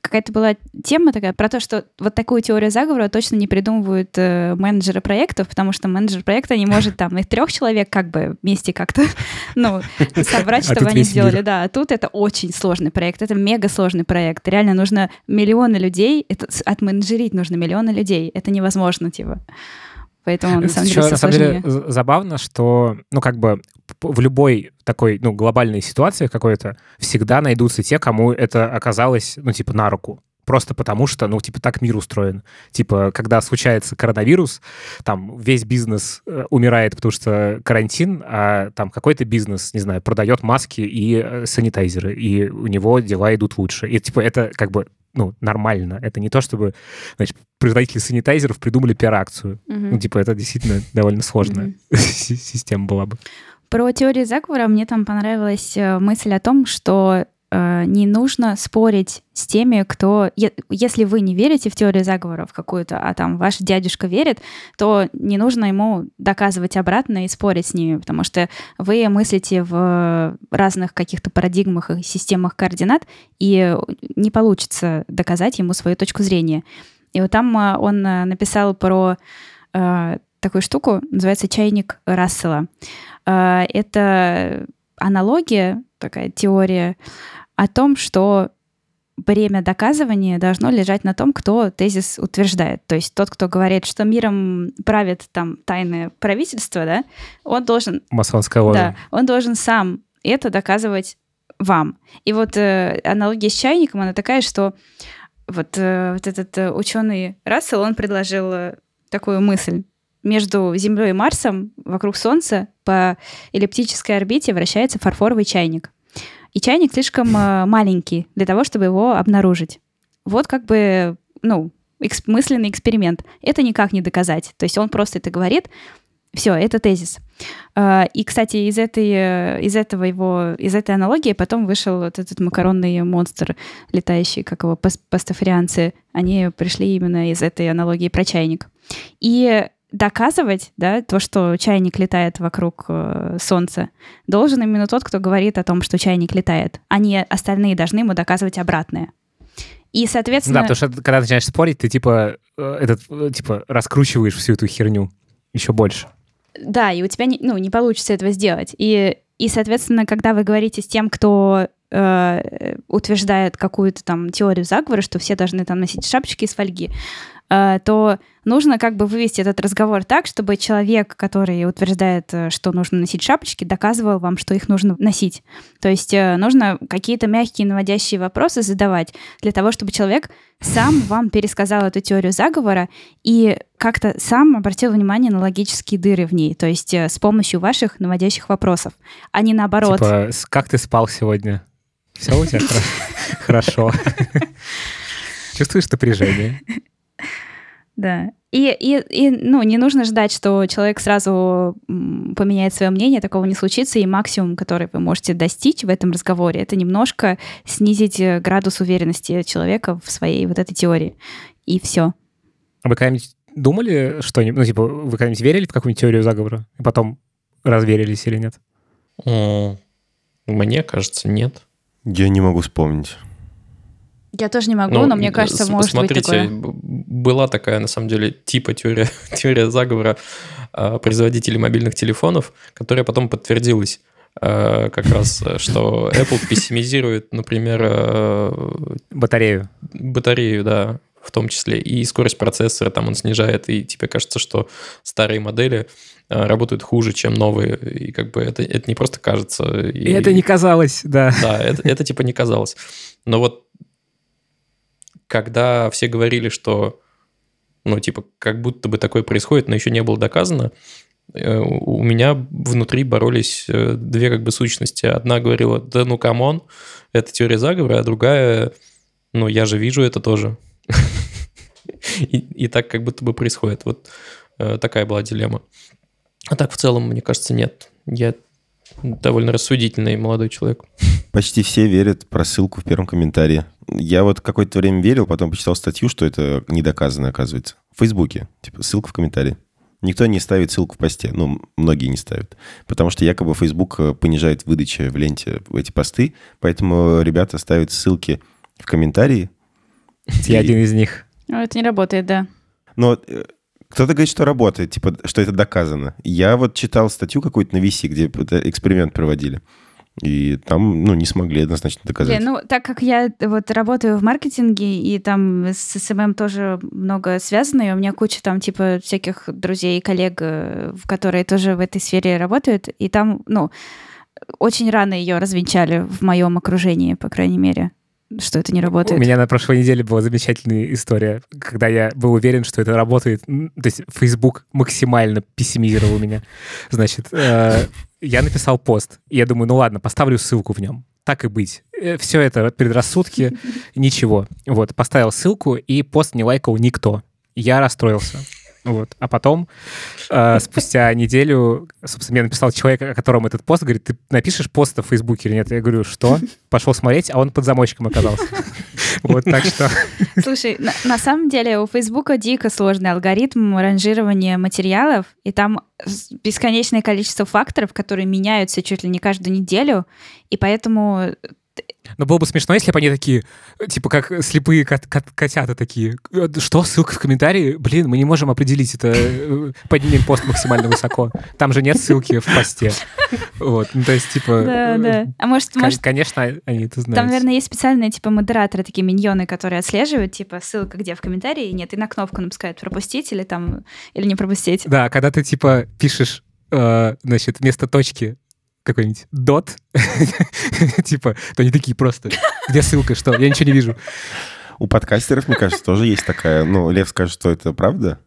какая-то была тема такая про то, что вот такую теорию заговора точно не придумывают э, менеджеры проектов, потому что менеджер проекта не может там их трех человек как бы вместе как-то, ну, собрать, А чтобы они сделали. Да, а тут это очень сложный проект, это мега сложный проект. Реально нужно миллионы людей, это отменеджерить нужно миллионы людей. Это невозможно, типа. Поэтому, на самом деле, все на самом деле забавно, что, ну, как бы в любой такой, ну, глобальной ситуации какой-то всегда найдутся те, кому это оказалось, ну, типа, на руку. Просто потому что, ну, типа, так мир устроен. Типа, когда случается коронавирус, там весь бизнес э, умирает, потому что карантин, а там какой-то бизнес, не знаю, продает маски и э, санитайзеры, и у него дела идут лучше. И, типа, это как бы, ну, нормально. Это не то, чтобы, значит, производители санитайзеров придумали пиар-акцию. Мгм. Ну, типа, это действительно довольно сложная си- система была бы. Про теорию заговора мне там понравилась э, мысль о том, что не нужно спорить с теми, кто... Если вы не верите в теорию заговора в какую-то, а там ваш дядюшка верит, то не нужно ему доказывать обратно и спорить с ними, потому что вы мыслите в разных каких-то парадигмах и системах координат, и не получится доказать ему свою точку зрения. И вот там э, он э, написал про э, такую штуку, называется чайник Рассела. Э, Это аналогия, такая теория о том, что бремя доказывания должно лежать на том, кто тезис утверждает. То есть тот, кто говорит, что миром правит там тайное правительство, да, он должен Масонская ложа. да, он должен сам это доказывать вам. И вот э, аналогия с чайником, она такая, что вот, э, вот этот э, ученый Рассел, он предложил э, такую мысль. Между Землей и Марсом вокруг Солнца по эллиптической орбите вращается фарфоровый чайник. И чайник слишком э, маленький для того, чтобы его обнаружить. Вот как бы, ну, экс- мысленный эксперимент. Это никак не доказать. То есть он просто это говорит, все, это тезис. А, И, кстати, из этой, э, из этого его, из этой аналогии потом вышел вот этот макаронный монстр, летающий, как его, пас- пастафарианцы. Они пришли именно из этой аналогии про чайник. И доказывать, да, то, что чайник летает вокруг э, Солнца, должен именно тот, кто говорит о том, что чайник летает, а не остальные должны ему доказывать обратное. И, соответственно... Да, потому что когда начинаешь спорить, ты типа э, этот э, типа раскручиваешь всю эту херню еще больше. Да, и у тебя не, ну, не получится этого сделать. И, и, соответственно, когда вы говорите с тем, кто э, утверждает какую-то там теорию заговора, что все должны там носить шапочки из фольги, то нужно как бы вывести этот разговор так, чтобы человек, который утверждает, э, что нужно носить шапочки, доказывал вам, что их нужно носить. То есть э, нужно какие-то мягкие наводящие вопросы задавать для того, чтобы человек сам вам пересказал эту теорию заговора и как-то сам обратил внимание на логические дыры в ней, то есть э, с помощью ваших наводящих вопросов, а не наоборот. Типа, как ты спал сегодня? Все у тебя хоро- хорошо. Чувствуешь напряжение? Да. И, и, и, ну, не нужно ждать, что человек сразу поменяет свое мнение, такого не случится, и максимум, который вы можете достичь в этом разговоре, это немножко снизить э, градус уверенности человека в своей вот этой теории. И все. А вы когда-нибудь думали что-нибудь? Ну, типа, вы когда-нибудь верили в какую-нибудь теорию заговора? И потом разверились или нет? Мне кажется, нет. Я не могу вспомнить. Я тоже не могу, Ну, но мне кажется, с- может смотрите, быть такое. Была такая, на самом деле, типа теория, теория заговора а, производителей мобильных телефонов, которая потом подтвердилась а, как раз, э, что Apple пессимизирует, например, э, Батарею. батарею, да, в том числе, и скорость процессора там он снижает, и тебе кажется, что старые модели э, работают хуже, чем новые, и как бы это, это не просто кажется. И это не казалось, да. Да, это, это типа не казалось. Но вот когда все говорили, что, ну, типа, как будто бы такое происходит, но еще не было доказано, э, у меня внутри боролись э, две как бы сущности. Одна говорила, да ну come on, это теория заговора, а другая, ну, я же вижу это тоже. И, и так как будто бы происходит. Вот э, такая была дилемма. А так в целом, мне кажется, нет. Я довольно рассудительный молодой человек. Почти все верят про ссылку в первом комментарии. Я вот какое-то время верил, потом почитал статью, что это не доказано, оказывается. В Фейсбуке. Типа, ссылка в комментарии. Никто не ставит ссылку в посте. Ну, многие не ставят. Потому что якобы Facebook э, понижает выдачи в ленте в эти посты, поэтому ребята ставят ссылки в комментарии. Я один из них. Ну, это не работает, да. Но э, кто-то говорит, что работает, типа, что это доказано. Я вот читал статью какую-то на VC, где это эксперимент проводили. И там, ну, не смогли однозначно доказать. Блин, ну, так как я вот работаю в маркетинге, и там с SMM тоже много связано, и у меня куча там, типа, всяких друзей и коллег, э, которые тоже в этой сфере работают, и там, ну, очень рано ее развенчали в моем окружении, по крайней мере, что это не работает. У меня на прошлой неделе была замечательная история, когда я был уверен, что это работает. То есть Facebook максимально пессимизировал меня. Значит, э, я написал пост, и я думаю, ну ладно, поставлю ссылку в нем. Так и быть. Все это предрассудки, ничего. Вот, поставил ссылку, и пост не лайкал никто. Я расстроился. Вот. А потом, э, спустя неделю, собственно, мне написал человек, о котором этот пост, говорит, ты напишешь пост в Фейсбуке или нет? Я говорю, что? Пошел смотреть, а он под замочком оказался. Вот, так что... Слушай, на, на самом деле у Фейсбука дико сложный алгоритм ранжирования материалов, и там бесконечное количество факторов, которые меняются чуть ли не каждую неделю, и поэтому Но было бы смешно, если бы они такие, типа как слепые кот- кот- котята такие. «Э, Что, ссылка в комментарии? Блин, мы не можем определить это. э, Поднимем пост максимально высоко. Там же нет ссылки в посте. Вот, ну то есть, типа... Да, э, да. А может, может Конечно, они это знают. там, наверное, есть специальные типа модераторы, такие миньоны, которые отслеживают, типа ссылка где в комментарии, нет, и на кнопку напускают пропустить или там, или не пропустить. Да, когда ты, типа, пишешь, значит, вместо точки какой-нибудь дот, типа, то они такие просто, где ссылка, что? Я ничего не вижу. У подкастеров, мне кажется, тоже есть такая... Ну, Лев скажет, что это правда.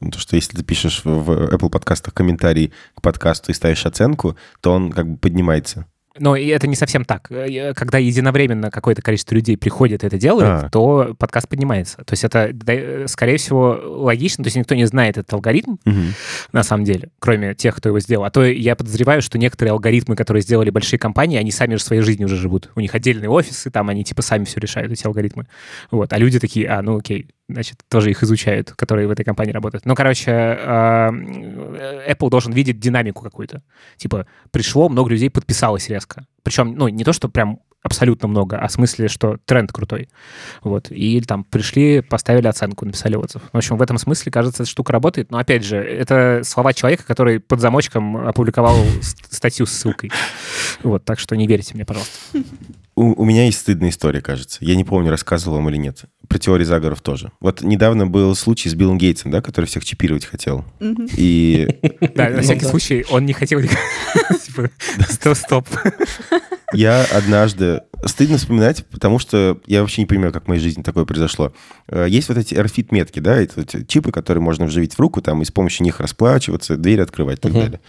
Ну, То, что если ты пишешь в- Apple подкастах комментарий к подкасту и ставишь оценку, то он как бы поднимается. Но и это не совсем так. Э, Когда единовременно какое-то количество людей приходит и это делает, А. то подкаст поднимается. То есть это, э, скорее всего, логично. То есть никто не знает этот алгоритм, Мгм. на самом деле, кроме тех, кто его сделал. А то я подозреваю, что некоторые алгоритмы, которые сделали большие компании, они сами же своей жизнью уже живут. У них отдельные офисы, там они типа сами все решают, эти алгоритмы. Вот. А люди такие, а, ну окей, значит, тоже их изучают, которые в этой компании работают. Ну, короче, а, э, Apple должен видеть динамику какую-то. Типа, пришло, много людей подписалось резко. Причем, ну, не то, что прям абсолютно много, а в смысле, что тренд крутой. Вот. И там пришли, поставили оценку, написали отзыв. В общем, в этом смысле, кажется, эта штука работает. Но, опять же, это слова человека, который под замочком опубликовал статью с ссылкой. Вот, так что не верьте мне, пожалуйста. У, у меня есть стыдная история, кажется. Я не помню, рассказывал вам или нет. Про теории заговоров тоже. Вот недавно был случай с Биллом Гейтсом, да, который всех чипировать хотел. И Да, на всякий случай, он не хотел... Типа, стоп, стоп. Я однажды... Стыдно вспоминать, потому что я вообще не понимаю, как в моей жизни такое произошло. Э, Есть вот эти RFID-метки, да, это чипы, которые можно вживить в руку, там, и с помощью них расплачиваться, двери открывать и так Мгм. далее.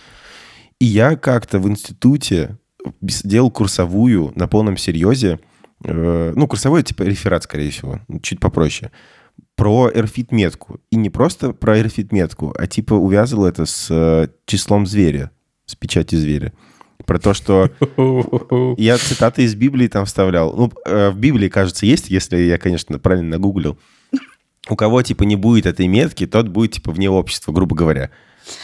И я как-то в институте делал курсовую на полном серьезе, э, ну, курсовой, типа реферат, скорее всего, чуть попроще, про RFID-метку. И не просто про RFID-метку, а типа увязывал это с э, числом зверя, с печати зверя. Про то, что я цитаты из Библии там вставлял. Ну, э, в Библии, кажется, есть, если я, конечно, правильно нагуглил. У кого, типа, не будет этой метки, тот будет, типа, вне общества, грубо говоря.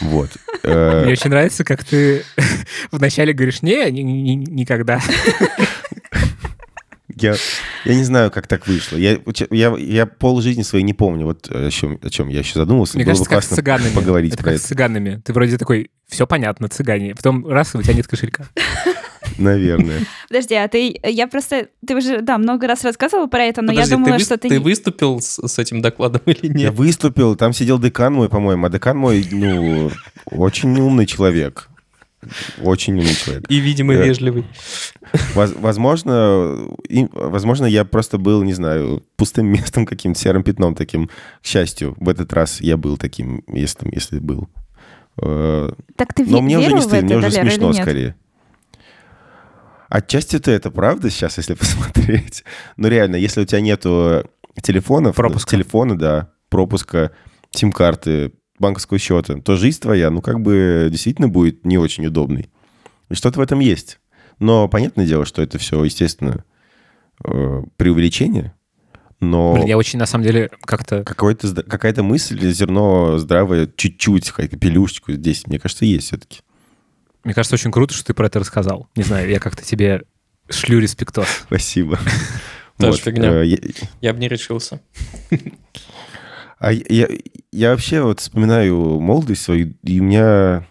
Вот. Э, Мне очень нравится, как ты вначале говоришь, не, ни- ни- никогда. Я, я не знаю, как так вышло. Я, я, я пол жизни своей не помню, вот о чем, о чем я еще задумался. Мне Было кажется, бы как с классно цыганами. поговорить это про как это. с цыганами. Ты вроде такой, все понятно, цыгане. Потом раз, и у тебя нет кошелька. Наверное. Подожди, а ты... Я просто... Ты уже, да, много раз рассказывал про это, но Подожди, я думала, ты, что ты... ты выступил с, с этим докладом или Я нет? выступил, там сидел декан мой, по-моему, а декан мой, ну, очень умный человек. Очень умный человек. И, видимо, Э, вежливый. Воз- Возможно, и- возможно, я просто был, не знаю, пустым местом каким-то, серым пятном таким. К счастью, в этот раз я был таким, если, там- если был. Э, Так ты Но мне уже не стыдно, мне уже смешно скорее. Отчасти-то это правда сейчас, если посмотреть. Но реально, если у тебя нету телефонов, Пропуска. телефона, да, пропуска, сим-карты, банковского счета, то жизнь твоя, ну, как бы действительно будет не очень удобной. И что-то в этом есть. Но понятное дело, что это все, естественно, э, преувеличение, но Блин, я очень, на самом деле, как-то... какой-то, зд- какая-то мысль, зерно здравое, чуть-чуть, какая-то пелюшечку здесь, мне кажется, есть все-таки. Мне кажется, очень круто, что ты про это рассказал. Не знаю, я как-то тебе шлю респектос. Спасибо. Тоже фигня. э, Я бы не решился. А я, я вообще вот вспоминаю молодость свою, и у меня...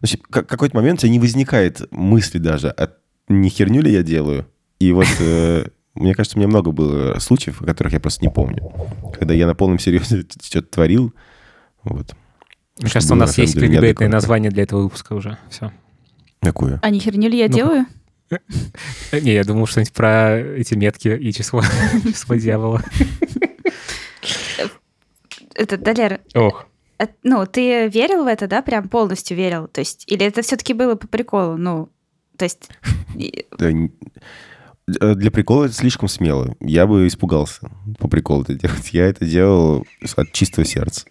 В какой-то момент у тебя не возникает мысли даже, а не херню ли я делаю? И вот э, мне кажется, у меня много было случаев, о которых я просто не помню. Когда я на полном серьезе что-то творил. Вот. Мне кажется, у нас есть кликбейтное название для этого выпуска уже. Все. Какое? А не херню ли я Ну, делаю? Не, я думал что-нибудь про эти метки и число, число дьявола. Это, Далер, Ох. а, ну, ты верил в это, да? Прям полностью верил? То есть, или это все-таки было по приколу? Ну, то есть... э, Для прикола это слишком смело. Я бы испугался по приколу это делать. Я это делал от чистого сердца.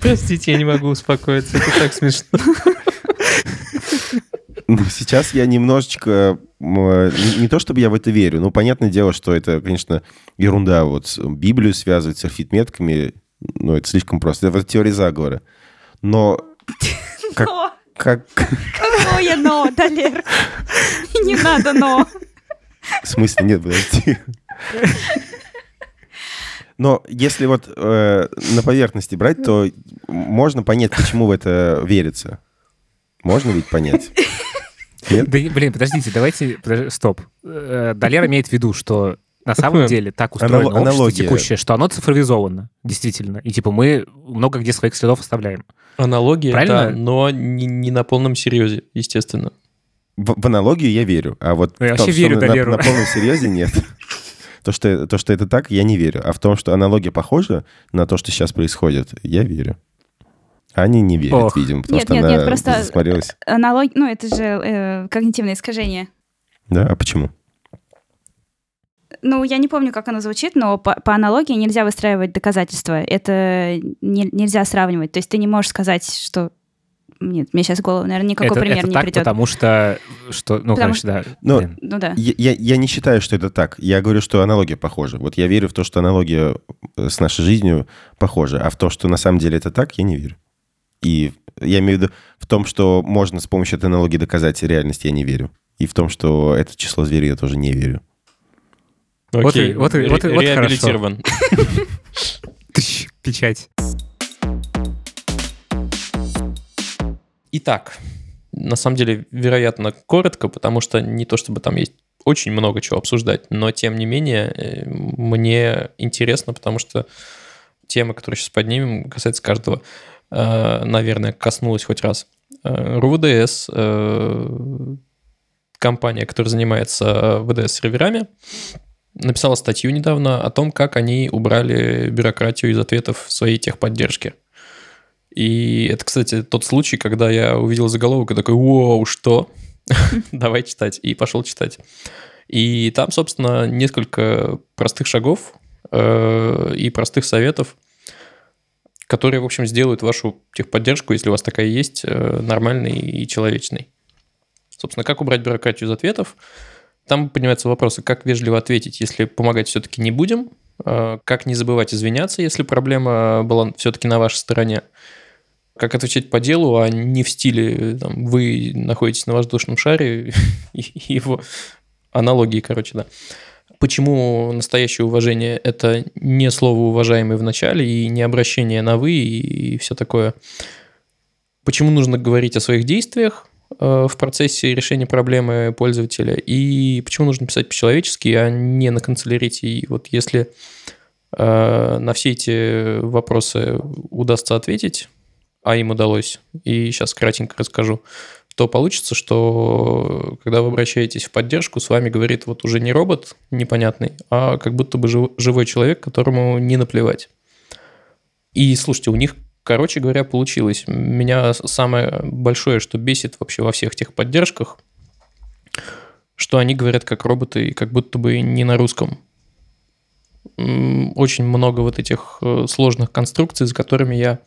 Простите, я не могу успокоиться. Это так смешно. Ну, сейчас я немножечко... Не то, чтобы я в это верю, но понятное дело, что это, конечно, ерунда. Вот Библию связывать с арфитметками, ну, это слишком просто. Это вот теория заговора. Но как, Но! как... Какое но, Далер? Не надо но. В смысле? Нет, подожди. Но если вот э, на поверхности брать, то можно понять, почему в это верится. Можно ведь понять? Нет? Да, блин, подождите, давайте... подож- Стоп. Э, Далер имеет в виду, что на самом деле так устроено Анало- общество аналогия. текущее, что оно цифровизовано, действительно. И типа мы много где своих следов оставляем. Аналогия, Правильно? да, но не, не на полном серьезе, естественно. В, в аналогию я верю, а вот Ну, я в том, вообще что верю на, на полном серьезе нет. То что, то, что это так, я не верю. А в том, что аналогия похожа на то, что сейчас происходит, я верю. Аня не верит, Ох. видимо, потому Нет, что нет, она нет, просто- засмотрелась. Аналог... Ну, это же э, когнитивное искажение. Да, а почему? Ну, я не помню, как оно звучит, но по, по аналогии нельзя выстраивать доказательства. Это не- нельзя сравнивать. То есть ты не можешь сказать, что... Нет, мне сейчас в голову, наверное, никакой это, пример это не так, придет. потому что, что ну, Потому конечно, да. Ну, блин. Ну да. Я, я- я не считаю, что это так. Я говорю, что аналогия похожа. Вот я верю в то, что аналогия э, с нашей жизнью похожа, а в то, что на самом деле это так, я не верю. И я имею в виду в том, что можно с помощью этой аналогии доказать реальность, я не верю. И в том, что это число зверей, я тоже не верю. Вот Окей, и- вот и- вот и- вот хорошо. реабилитирован. Тыщ, Печать. Итак, на самом деле, вероятно, коротко, потому что не то чтобы там есть очень много чего обсуждать, но тем не менее э, мне интересно, потому что тема, которую сейчас поднимем, касается каждого, наверное, коснулась хоть раз. Э, РУВДС, э, компания, которая занимается ВДС-серверами, написала статью недавно о том, как они убрали бюрократию из ответов своей техподдержке. И это, кстати, тот случай, когда я увидел заголовок и такой, вау, что? Давай читать. И пошел читать. И там, собственно, несколько простых шагов э, и простых советов, которые, в общем, сделают вашу техподдержку, если у вас такая есть, э, нормальной и человечной. Собственно, как убрать бюрократию из ответов? Там поднимаются вопросы, как вежливо ответить, если помогать все-таки не будем, э, как не забывать извиняться, если проблема была все-таки на вашей стороне, как отвечать по делу, а не в стиле там, вы находитесь на воздушном шаре и его аналогии, короче, да. Почему настоящее уважение – это не слово «уважаемый» в начале и не обращение на «вы» и, все такое. Почему нужно говорить о своих действиях э, в процессе решения проблемы пользователя и почему нужно писать по-человечески, а не на канцелярите. И вот если э, на все эти вопросы удастся ответить, а им удалось, и сейчас кратенько расскажу, то получится, что когда вы обращаетесь в поддержку, с вами говорит вот уже не робот непонятный, а как будто бы жив- живой человек, которому не наплевать. И слушайте, у них, короче говоря, получилось. Меня самое большое, что бесит вообще во всех тех поддержках, что они говорят как роботы, и как будто бы не на русском. Очень много вот этих э, сложных конструкций, за которыми я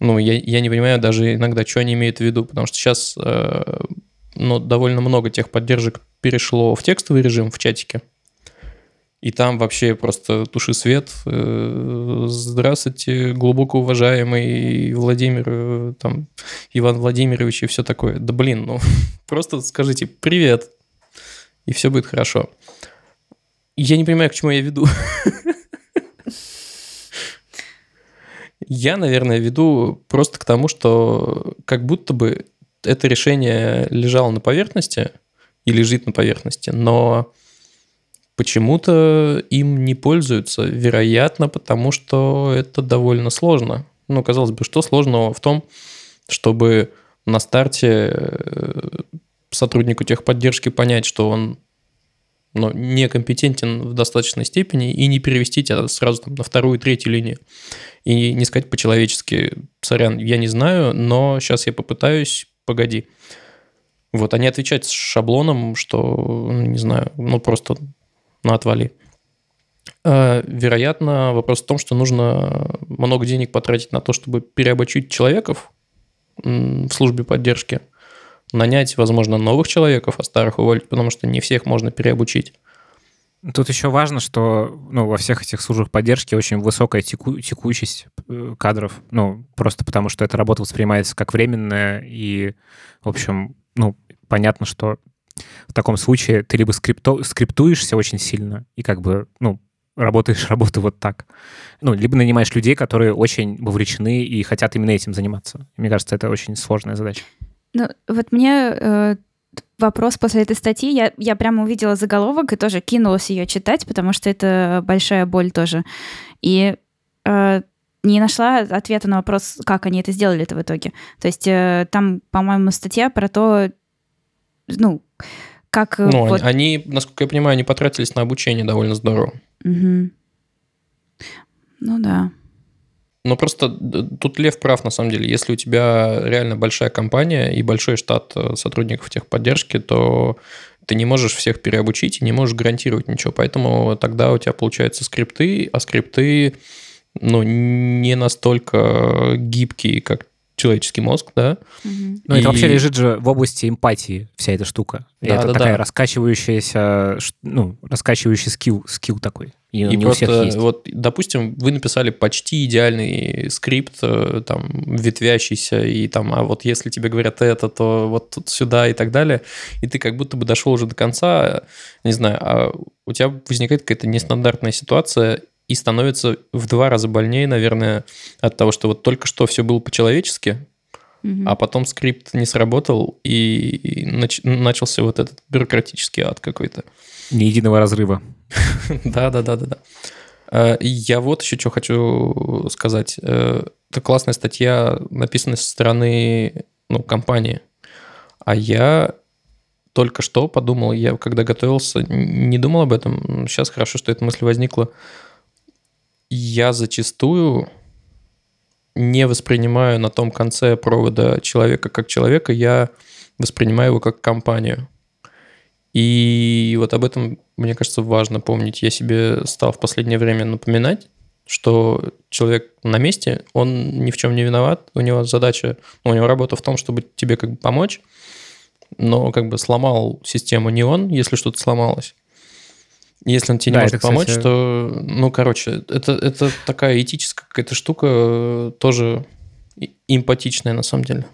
ну, я, я не понимаю даже иногда, что они имеют в виду, потому что сейчас э, ну, довольно много тех поддержек перешло в текстовый режим в чатике. И там вообще просто туши свет. Э, Здравствуйте, глубоко уважаемый Владимир, э, там, Иван Владимирович и все такое. Да блин, ну просто скажите привет, и все будет хорошо. Я не понимаю, к чему я веду. Я, наверное, веду просто к тому, что как будто бы это решение лежало на поверхности и лежит на поверхности, но почему-то им не пользуются, вероятно, потому что это довольно сложно. Ну, казалось бы, что сложного в том, чтобы на старте э, сотруднику техподдержки понять, что он ну, некомпетентен в достаточной степени, и не перевести тебя сразу там, на вторую, третью линию. И не сказать по-человечески, сорян, я не знаю, но сейчас я попытаюсь, погоди. Вот, а не отвечать с шаблоном, что, ну, не знаю, ну просто на отвали. А, Вероятно, вопрос в том, что нужно много денег потратить на то, чтобы переобучить человеков в службе поддержки, нанять, возможно, новых человеков, а старых уволить, потому что не всех можно переобучить. Тут еще важно, что ну, во всех этих службах поддержки очень высокая теку- текучесть э, кадров. Ну, просто потому что эта работа воспринимается как временная, и, в общем, ну, понятно, что в таком случае ты либо скрипто- скриптуешься очень сильно и как бы, ну, работаешь работу вот так. Ну, либо нанимаешь людей, которые очень вовлечены и хотят именно этим заниматься. Мне кажется, это очень сложная задача. Ну, вот мне э, вопрос после этой статьи, я, я прямо увидела заголовок и тоже кинулась ее читать, потому что это большая боль тоже. И э, не нашла ответа на вопрос, как они это сделали это в итоге. То есть э, там, по-моему, статья про то, ну, как... э, Ну, вот- они, насколько я понимаю, они потратились на обучение довольно здорово. Мгм. Ну да. Ну, просто тут Лев прав, на самом деле. Если у тебя реально большая компания и большой штат э, сотрудников техподдержки, то ты не можешь всех переобучить и не можешь гарантировать ничего. Поэтому тогда у тебя получаются скрипты, а скрипты ну, не настолько гибкие, как человеческий мозг, да. Угу. Ну, и... это вообще лежит же в области эмпатии, вся эта штука. И да, это да, такая да. раскачивающаяся, ну, раскачивающий скилл, скилл такой. И, и просто, вот, допустим, вы написали почти идеальный скрипт, э, там, ветвящийся, и там, а вот если тебе говорят это, то вот тут сюда и так далее, и ты как будто бы дошел уже до конца, не знаю, а у тебя возникает какая-то нестандартная ситуация, и становится в два раза больнее, наверное, от того, что вот только что все было по-человечески, угу. а потом скрипт не сработал, и нач- начался вот этот бюрократический ад какой-то. Ни единого разрыва. Да-да-да-да-да. Э, я вот еще что хочу сказать. Э, это классная статья, написанная со стороны ну, компании. А я только что подумал, я когда готовился, не думал об этом. Сейчас хорошо, что эта мысль возникла я зачастую не воспринимаю на том конце провода человека как человека, я воспринимаю его как компанию. И вот об этом, мне кажется, важно помнить. Я себе стал в последнее время напоминать, что человек на месте, он ни в чем не виноват, у него задача, у него работа в том, чтобы тебе как бы помочь, но как бы сломал систему не он, если что-то сломалось, если он тебе не да, может это, помочь, кстати... то, ну, короче, это, это такая этическая какая-то штука, э, тоже эмпатичная на самом деле.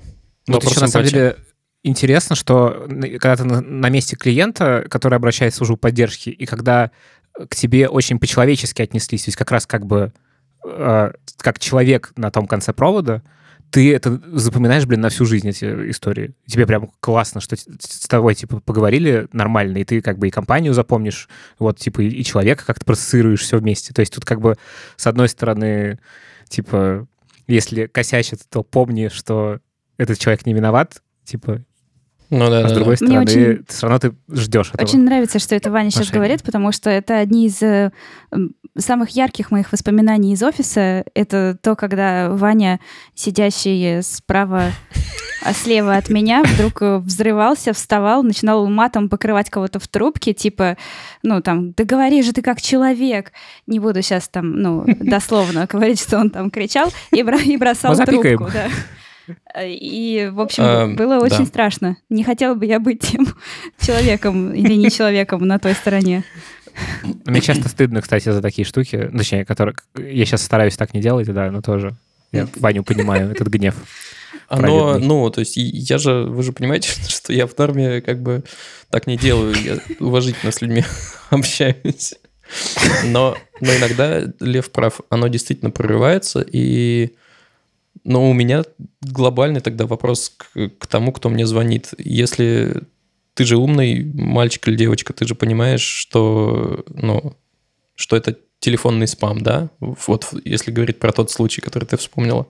Вот еще, на самом деле, интересно, что когда ты на, на месте клиента, который обращается в службу поддержки, и когда к тебе очень по-человечески отнеслись, то есть как раз как бы э, как человек на том конце провода, ты это запоминаешь, блин, на всю жизнь эти истории. Тебе прям классно, что с тобой, типа, поговорили нормально, и ты как бы и компанию запомнишь, вот, типа, и человека как-то процессируешь все вместе. То есть тут как бы с одной стороны, типа, если косячит, то помни, что этот человек не виноват, типа, ну да, а да, с другой да. стороны, очень, все равно ты ждешь этого. Очень нравится, что это Ваня сейчас говорит, потому что это одни из э, самых ярких моих воспоминаний из офиса. Это то, когда Ваня, сидящий справа, а слева от меня, вдруг э, взрывался, вставал, начинал матом покрывать кого-то в трубке, типа, ну там, да говори же ты как человек. Не буду сейчас там, ну, дословно говорить, что он там кричал и, бросал трубку. Да. И, в общем, а, было очень да. страшно. Не хотела бы я быть тем человеком или не человеком на той стороне. Мне часто стыдно, кстати, за такие штуки. Точнее, которые... Я сейчас стараюсь так не делать, да, но тоже я Ваню понимаю, этот гнев. Оно, ну, то есть я же, вы же понимаете, что я в норме как бы так не делаю, я уважительно с людьми общаюсь. Но, но иногда Лев прав, оно действительно прорывается, и но у меня глобальный тогда вопрос к, к тому, кто мне звонит. Если ты же умный мальчик или девочка, ты же понимаешь, что, ну, что это телефонный спам, да? Вот если говорить про тот случай, который ты вспомнила.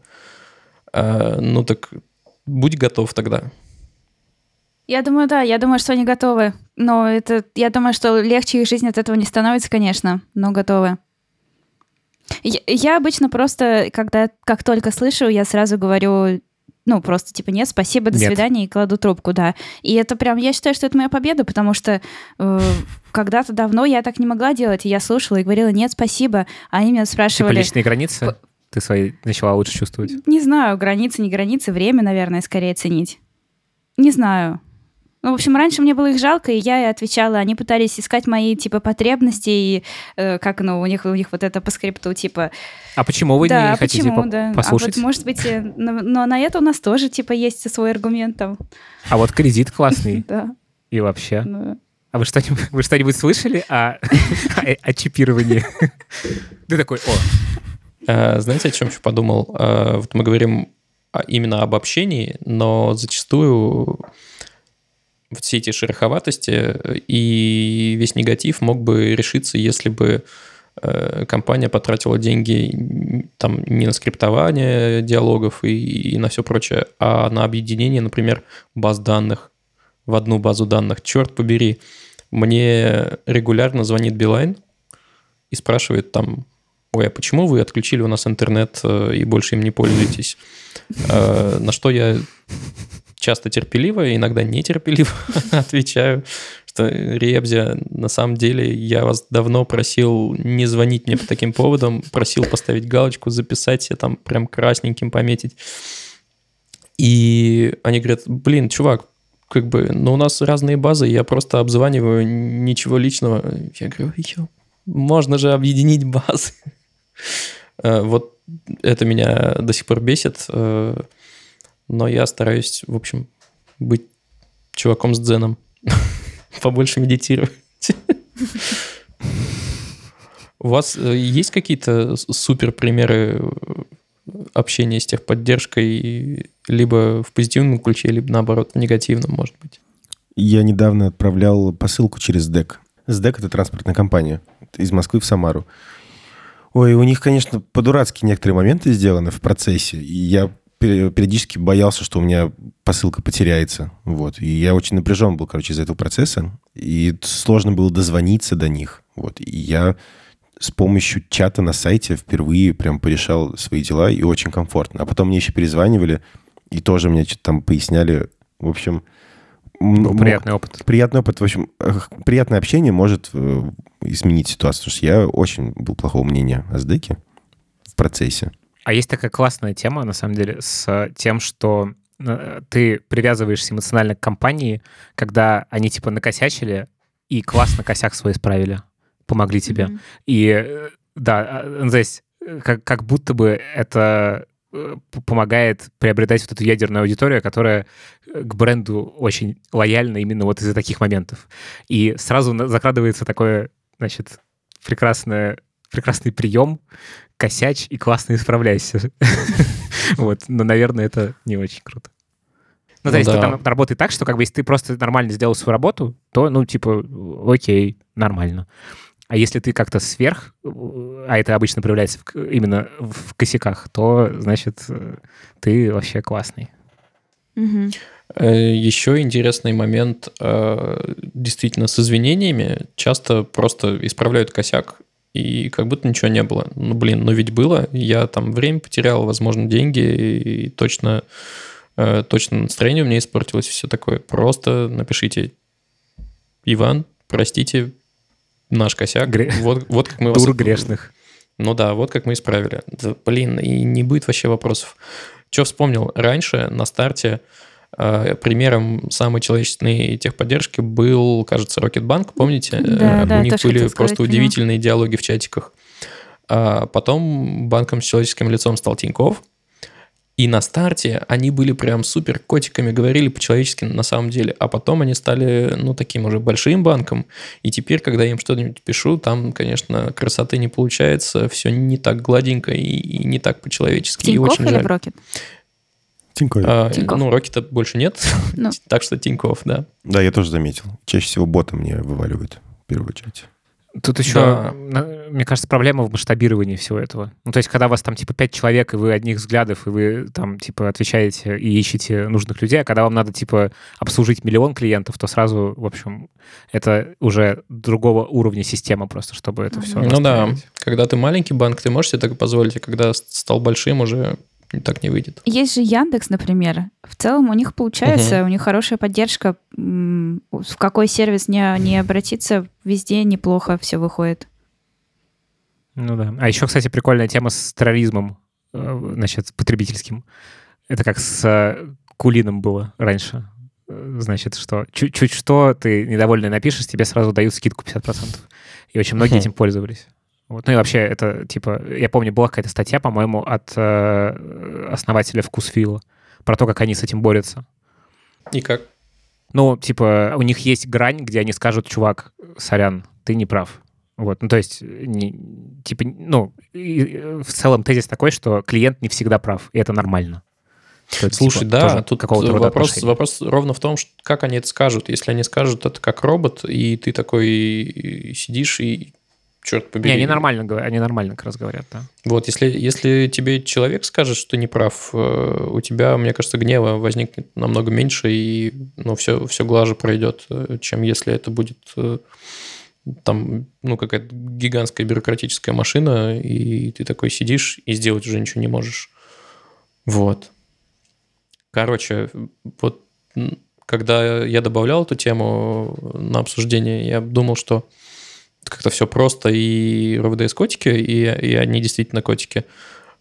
А, ну так будь готов тогда. Я думаю, да, я думаю, что они готовы. Но это, я думаю, что легче их жизнь от этого не становится, конечно, но готовы. Я, я обычно просто, когда как только слышу, я сразу говорю, ну, просто типа нет, спасибо, до нет. свидания, и кладу трубку, да. И это прям, я считаю, что это моя победа, потому что э, когда-то давно я так не могла делать, и я слушала и говорила нет, спасибо, а они меня спрашивали... Типа личные границы? Ты свои начала лучше чувствовать? Не знаю, границы, не границы, время, наверное, скорее ценить. Не знаю. Ну, в общем, раньше мне было их жалко, и я отвечала, они пытались искать мои, типа, потребности, и э, как, ну, у них, у них вот это по скрипту, типа... А почему вы да, не хотите почему, по- да. послушать? А вот, может быть, э, но, но на это у нас тоже, типа, есть свой аргумент там. А вот кредит классный. Да. И вообще. А вы что-нибудь, вы что-нибудь слышали о, о, чипировании? Ты такой, о. А, знаете, о чем еще подумал? А, вот мы говорим именно об общении, но зачастую все эти шероховатости э, и весь негатив мог бы решиться, если бы э, компания потратила деньги там не на скриптование диалогов и, и на все прочее, а на объединение, например, баз данных в одну базу данных. Черт побери, мне регулярно звонит Билайн и спрашивает там, ой, а почему вы отключили у нас интернет э, и больше им не пользуетесь? На что я часто терпеливо, иногда нетерпеливо отвечаю, что Ребзя, на самом деле, я вас давно просил не звонить мне по таким поводам, просил поставить галочку, записать себе там прям красненьким пометить. И они говорят, блин, чувак, как бы, ну у нас разные базы, я просто обзваниваю, ничего личного. Я говорю, Ё, можно же объединить базы. Э, вот это меня до сих пор бесит, э, но я стараюсь, в общем, быть чуваком с дзеном. Побольше медитировать. У вас э, есть какие-то супер примеры общения с техподдержкой либо в позитивном ключе, либо наоборот в негативном, может быть? Я недавно отправлял посылку через ДЭК. СДЭК — это транспортная компания из Москвы в Самару. Ой, у них, конечно, по-дурацки некоторые моменты сделаны в процессе, и я периодически боялся, что у меня посылка потеряется. Вот. И я очень напряжен был, короче, из-за этого процесса. И сложно было дозвониться до них. Вот. И я с помощью чата на сайте впервые прям порешал свои дела, и очень комфортно. А потом мне еще перезванивали, и тоже мне что-то там поясняли. В общем, был приятный опыт. Приятный опыт. В общем, приятное общение может э, изменить ситуацию. Потому что я очень был плохого мнения о СДЭКе в процессе. А есть такая классная тема, на самом деле, с тем, что э, ты привязываешься эмоционально к компании, когда они типа накосячили и классно косяк свой исправили, помогли тебе. Mm-hmm. И э, да, а, здесь как, как будто бы это Э, помогает приобретать вот эту ядерную аудиторию, которая э, к бренду очень лояльна именно вот из-за таких моментов. И сразу закрадывается такое, значит, прекрасное, прекрасный прием, косяч и классно исправляйся. Вот, но, наверное, это не очень круто. Ну, то есть это работает так, что как бы если ты просто нормально сделал свою работу, то, ну, типа, окей, нормально. А если ты как-то сверх, а это обычно проявляется именно в косяках, то, значит, ты вообще классный. Угу. Еще интересный момент, э, действительно, с извинениями часто просто исправляют косяк, и как будто ничего не было. Ну, блин, ну ведь было. Я там время потерял, возможно, деньги, и точно, э, точно настроение у меня испортилось, все такое. Просто напишите, Иван, простите, наш косяк. Гре... Вот, вот как мы вас... Тур грешных. Ну да, вот как мы исправили. Да, блин, и не будет вообще вопросов. Что вспомнил? Раньше на старте примером самой человечной техподдержки был, кажется, Рокетбанк, помните? Да, э, да, У них были сказать, просто удивительные диалоги в чатиках. А потом банком с человеческим лицом стал Тиньков, и на старте они были прям супер котиками, говорили по-человечески на самом деле. А потом они стали, ну, таким уже большим банком. И теперь, когда я им что-нибудь пишу, там, конечно, красоты не получается. Все не так гладенько и, и не так по-человечески. Тинькофф и очень или жаль. Рокет? Тинькофф. А, Тинькофф. Ну, Рокета больше нет. Ну. так что Тинькофф, да. Да, я тоже заметил. Чаще всего боты мне вываливают в первую очередь. Тут еще, Да. мне кажется, проблема в масштабировании всего этого. Ну, то есть, когда у вас там, типа, пять человек, и вы одних взглядов, и вы там, типа, отвечаете и ищете нужных людей, а когда вам надо, типа, обслужить миллион клиентов, то сразу, в общем, это уже другого уровня система просто, чтобы это все Ну да, когда ты маленький банк, ты можешь себе так позволить, а когда стал большим, уже так не выйдет. Есть же Яндекс, например. В целом у них получается, у них хорошая поддержка. В какой сервис не, не обратиться, везде неплохо все выходит. Ну да. А еще, кстати, прикольная тема с терроризмом, э, значит, потребительским. Это как с э, Кулином было раньше. Э, Значит, что чуть-чуть что ты недовольный напишешь, тебе сразу дают скидку 50%. И очень многие Мгм. этим пользовались. Вот. Ну и вообще, это типа, я помню, была какая-то статья, по-моему, от э, основателя Вкусвилла про то, как они с этим борются. И как? Ну, типа, у них есть грань, где они скажут, чувак, сорян, ты не прав. Вот, ну, то есть, не, типа, ну, и, в целом тезис такой, что клиент не всегда прав, и это нормально. Это, Слушай, типа, да, тут вопрос, отношения. вопрос ровно в том, что, как они это скажут. Если они скажут это как робот, и ты такой сидишь и черт Не, побери. они нормально, они нормально как раз говорят, да. Вот, если, если тебе человек скажет, что ты не прав, э, у тебя, мне кажется, гнева возникнет намного меньше, и ну, все, все глаже пройдет, э, чем если это будет э, там, ну, какая-то гигантская бюрократическая машина, и ты такой сидишь и сделать уже ничего не можешь. Вот. Короче, вот когда я добавлял эту тему на обсуждение, я думал, что как-то все просто, и РВДС котики, и, и они действительно котики.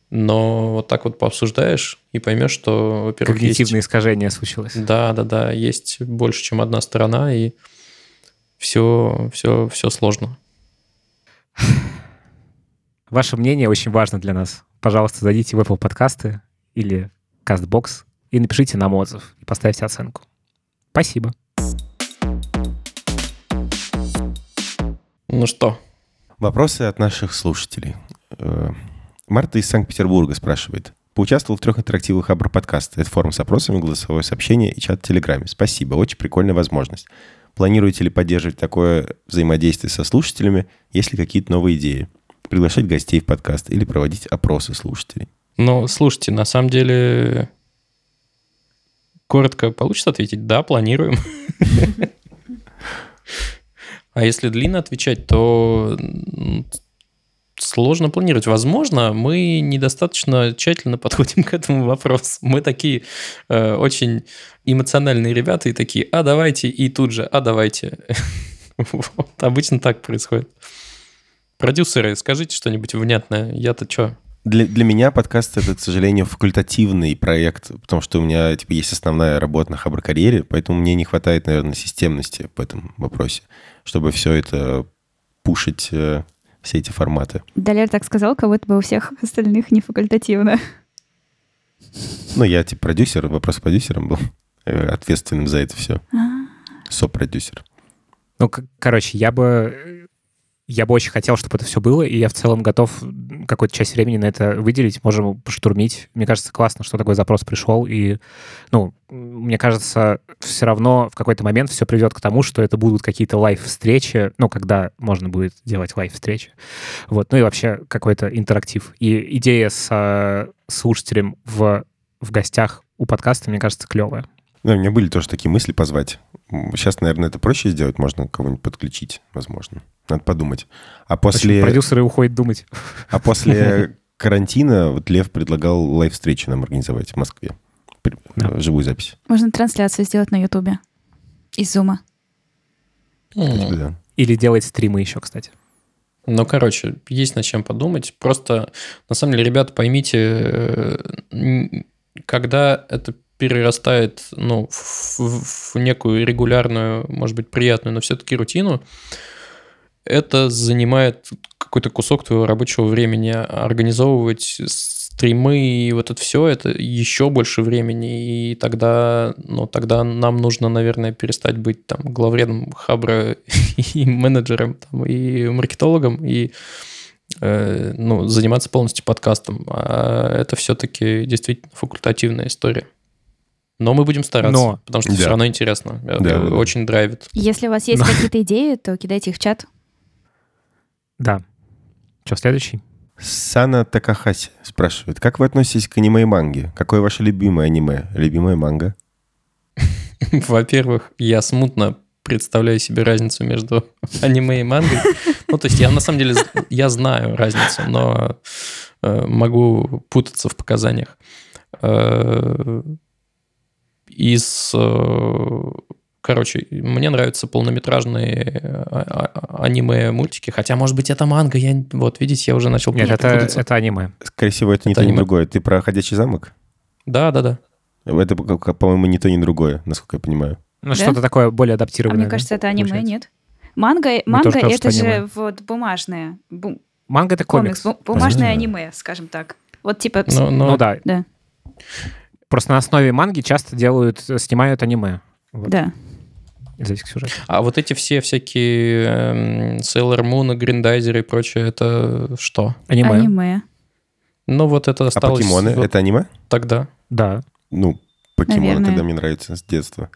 Но вот так вот пообсуждаешь и поймешь, что, во-первых, Когнитивное есть... искажение случилось. Да, да, да. Есть больше, чем одна сторона, и все, все, все сложно. Ваше мнение очень важно для нас. Пожалуйста, зайдите в Apple подкасты или CastBox и напишите нам отзыв и поставьте оценку. Спасибо. Ну что? Вопросы от наших слушателей. Э, Марта из Санкт-Петербурга спрашивает. Поучаствовал в трех интерактивных Абр подкастах. Это форум с опросами, голосовое сообщение и чат в Телеграме. Спасибо, очень прикольная возможность. Планируете ли поддерживать такое взаимодействие со слушателями? Есть ли какие-то новые идеи? Приглашать гостей в подкаст или проводить опросы слушателей? Ну, слушайте, на самом деле, коротко получится ответить? Да, планируем. А если длинно отвечать, то сложно планировать. Возможно, мы недостаточно тщательно подходим к этому вопросу. Мы такие э, очень эмоциональные ребята и такие, а давайте, и тут же, а давайте. обычно так происходит. Продюсеры, скажите что-нибудь внятное. Я-то что? Для, для меня подкаст это, к сожалению, факультативный проект, потому что у меня типа, есть основная работа на хабр-карьере, поэтому мне не хватает, наверное, системности в этом вопросе, чтобы все это пушить э, все эти форматы. Далер так сказал, как будто бы у всех остальных не факультативно. Ну, я типа продюсер, вопрос продюсером был, э, ответственным за это все. А. Сопродюсер. Ну, короче, я бы я бы очень хотел, чтобы это все было, и я в целом готов какую-то часть времени на это выделить, можем поштурмить. Мне кажется, классно, что такой запрос пришел, и, ну, мне кажется, все равно в какой-то момент все приведет к тому, что это будут какие-то лайв-встречи, ну, когда можно будет делать лайв-встречи, вот, ну и вообще какой-то интерактив. И идея с э, слушателем в, в гостях у подкаста, мне кажется, клевая. Да, у меня были тоже такие мысли позвать. Сейчас, наверное, это проще сделать, можно кого-нибудь подключить, возможно. Надо подумать. А после... Почему продюсеры уходят думать? А после карантина вот Лев предлагал лайв-встречу нам организовать в Москве. Да. Живую запись. Можно трансляцию сделать на Ютубе. Из Зума. Или делать стримы еще, кстати. Ну, короче, есть над чем подумать. Просто, на самом деле, ребята, поймите, э, когда это перерастает ну, в, в некую регулярную, может быть, приятную, но все-таки рутину, это занимает какой-то кусок твоего рабочего времени. Организовывать стримы и вот это все, это еще больше времени, и тогда, ну, тогда нам нужно, наверное, перестать быть там главредом Хабра и менеджером, там, и маркетологом, и э, ну, заниматься полностью подкастом. А это все-таки действительно факультативная история. Но мы будем стараться, Но. потому что да. все равно интересно. Да, очень да. драйвит. Если у вас есть Но. какие-то идеи, то кидайте их в чат. Да. Что, следующий? Сана Такахаси спрашивает, как вы относитесь к аниме и манге? Какое ваше любимое аниме? Любимая манга? Во-первых, я смутно представляю себе разницу между аниме и мангой. Ну, то есть я на самом деле я знаю разницу, но э, могу путаться в показаниях. Э, из... Э, короче, мне нравятся полнометражные а, а, аниме-мультики, хотя, может быть, это манга, я... Вот, видите, я уже начал Нет, это, это аниме. Скорее всего, это, это не то, ни другое. Ты про «Ходячий замок»? Да, да, да. Это, по-моему, не то, ни другое, насколько я понимаю. Ну, да? что-то такое более адаптированное. А мне кажется, это аниме, получается. нет? Манга, манга кажется, это же аниме. вот бумажное. Бум... Манга это комикс. комикс бумажное аниме, скажем так. Вот типа... Ну, ну, ну да. да. Просто на основе манги часто делают, снимают аниме. Вот. Да. Из этих сюжетов. А вот эти все всякие эм, Sailor Moon, Гриндайзеры и прочее, это что? Аниме. Аниме. Ну вот это а осталось... А покемоны вот это аниме? Тогда. Да. Ну, покемоны Наверное. тогда мне нравятся с детства.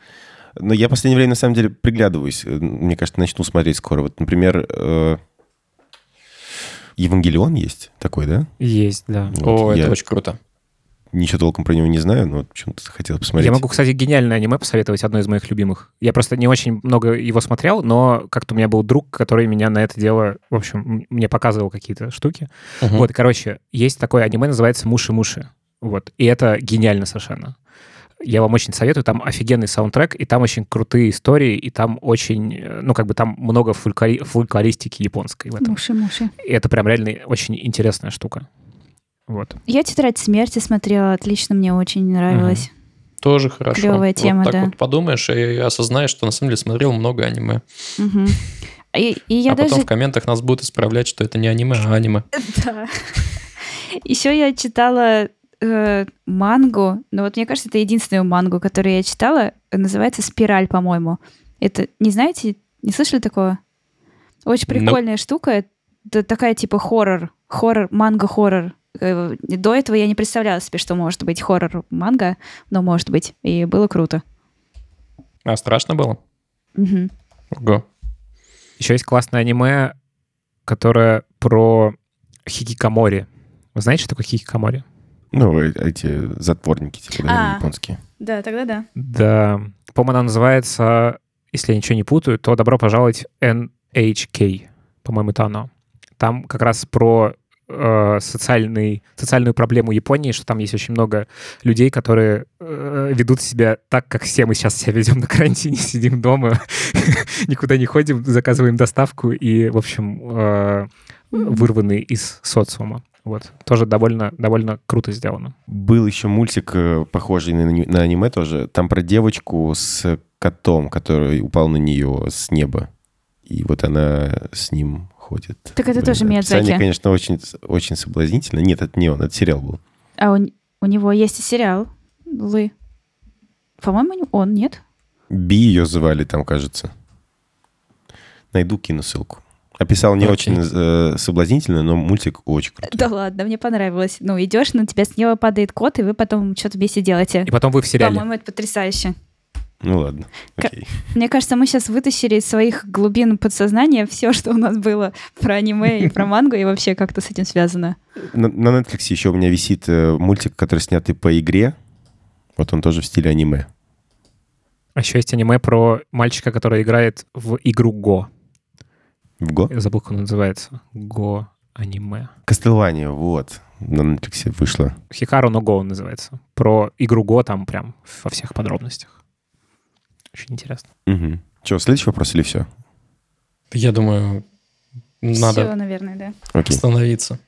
Но я в последнее время, на самом деле, приглядываюсь. Мне кажется, начну смотреть скоро. Вот, например, э, Евангелион есть такой, да? Есть, да. Вот, О, я... это очень круто. Ничего толком про него не знаю, но почему-то хотел посмотреть. Я могу, кстати, гениальное аниме посоветовать, одно из моих любимых. Я просто не очень много его смотрел, но как-то у меня был друг, который меня на это дело, в общем, мне показывал какие-то штуки. Мгм. Вот, короче, есть такое аниме, называется «Муши-муши». Вот, и это гениально совершенно. Я вам очень советую, там офигенный саундтрек, и там очень крутые истории, и там очень, э, ну, как бы там много фольклори- фольклористики японской в этом. Муши, муши. И это прям реально очень интересная штука. Вот. Я «Тетрадь смерти» смотрела, отлично, мне очень нравилось. Тоже хорошо. Клевая Вот тема, так да. вот подумаешь и осознаешь, что на самом деле смотрел много аниме. Мгм. И, и я а даже... потом в комментах нас будут исправлять, что это не аниме, а аниме. Да. Еще я читала э, мангу, но вот мне кажется, это единственную мангу, которую я читала, называется «Спираль», по-моему. Это, не знаете, не слышали такого? Очень Ну. прикольная штука. Это такая типа хоррор, хоррор, манга-хоррор. Э, До этого я не представляла себе, что может быть хоррор-манга, но может быть. И было круто. А страшно было? Мгм. Ого. Еще есть классное аниме, которое про хикикамори. Вы знаете, что такое хикикамори? Ну, э- эти затворники, типа, да, А. японские. Да, тогда да. Да. По-моему, она называется, если я ничего не путаю, то «Добро пожаловать NHK». По-моему, это оно. Там как раз про э, социальный, социальную проблему Японии, что там есть очень много людей, которые э, ведут себя так, как все мы сейчас себя ведем на карантине, сидим дома, никуда не ходим, заказываем доставку и, в общем, э, вырваны из социума. Вот. Тоже довольно, довольно круто сделано. Был еще мультик, э, похожий на, на аниме тоже. Там про девочку с котом, который упал на нее с неба. И вот она с ним ходит. Так это тоже описание, Миядзаки. конечно, очень, очень соблазнительно. Нет, это не он, это сериал был. А у, у него есть и сериал Лы. По-моему, он, нет? Би ее звали там, кажется. Найду, кину ссылку. Описал не очень э, соблазнительно, но мультик очень крутой. Да ладно, мне понравилось. Ну, идешь, на тебя с неба падает кот, и вы потом что-то вместе делаете. И потом вы в сериале. По-моему, это потрясающе. Ну ладно, окей. Мне кажется, мы сейчас вытащили из своих глубин подсознания все, что у нас было про аниме и про мангу, и вообще как-то с этим связано. На, на Netflix еще у меня висит э, мультик, который снятый по игре. Вот он тоже в стиле аниме. А еще есть аниме про мальчика, который играет в игру Го. В Го? Я забыл, как он называется. Го аниме. Кастелвания, вот. На Netflix вышло. Хикару но Го он называется. Про игру Го там прям во всех подробностях. Очень интересно. Угу. Че, следующий вопрос или все? Я думаю, Все, надо наверное, да. Окей. остановиться.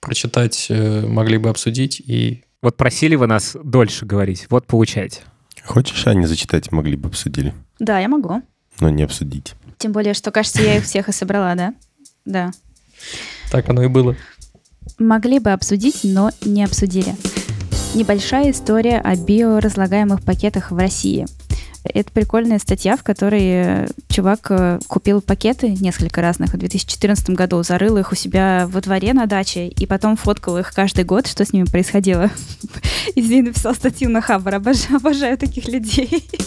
Прочитать э, могли бы обсудить и... Вот просили вы нас дольше говорить. Вот получайте. Хочешь, Аня, зачитать? Могли бы обсудили. Да, я могу. Но не обсудить. Тем более, что, кажется, я их всех и собрала, да? Да. Так оно и было. Могли бы обсудить, но не обсудили. Небольшая история о биоразлагаемых пакетах в России. Это прикольная статья, в которой э, чувак э, купил пакеты несколько разных в 2014 году, зарыл их у себя во дворе на даче и потом фоткал их каждый год, что с ними происходило. И здесь написал статью на Хабр. Обожаю, обожаю таких людей.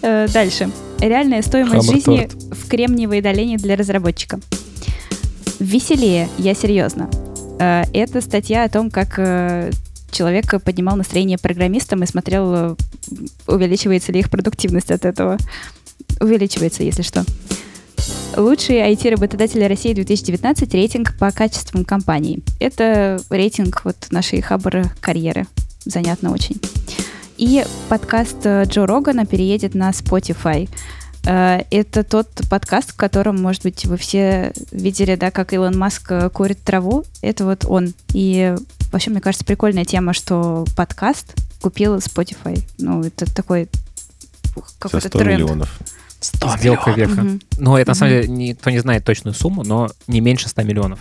Э, Дальше. Реальная стоимость Хабр жизни в Кремниевой долине для разработчика. Веселее, я серьезно. Это статья о том, как человек поднимал настроение программистам и смотрел, э, увеличивается ли их продуктивность от этого. Увеличивается, если что. Лучшие IT-работодатели России 2019 рейтинг по качествам компаний. Это рейтинг вот нашей хабр карьеры. Занятно очень. И подкаст э, Джо Рогана переедет на Spotify. Э, Это тот подкаст, в котором, может быть, вы все видели, да, как Илон Маск э, курит траву. Это вот он. И вообще, мне кажется, прикольная тема, что подкаст купил Spotify. Ну, это такой какой-то 100 тренд. миллионов. Сделка века. Мгм. Ну, это на самом деле никто не знает точную сумму, но не меньше 100 миллионов.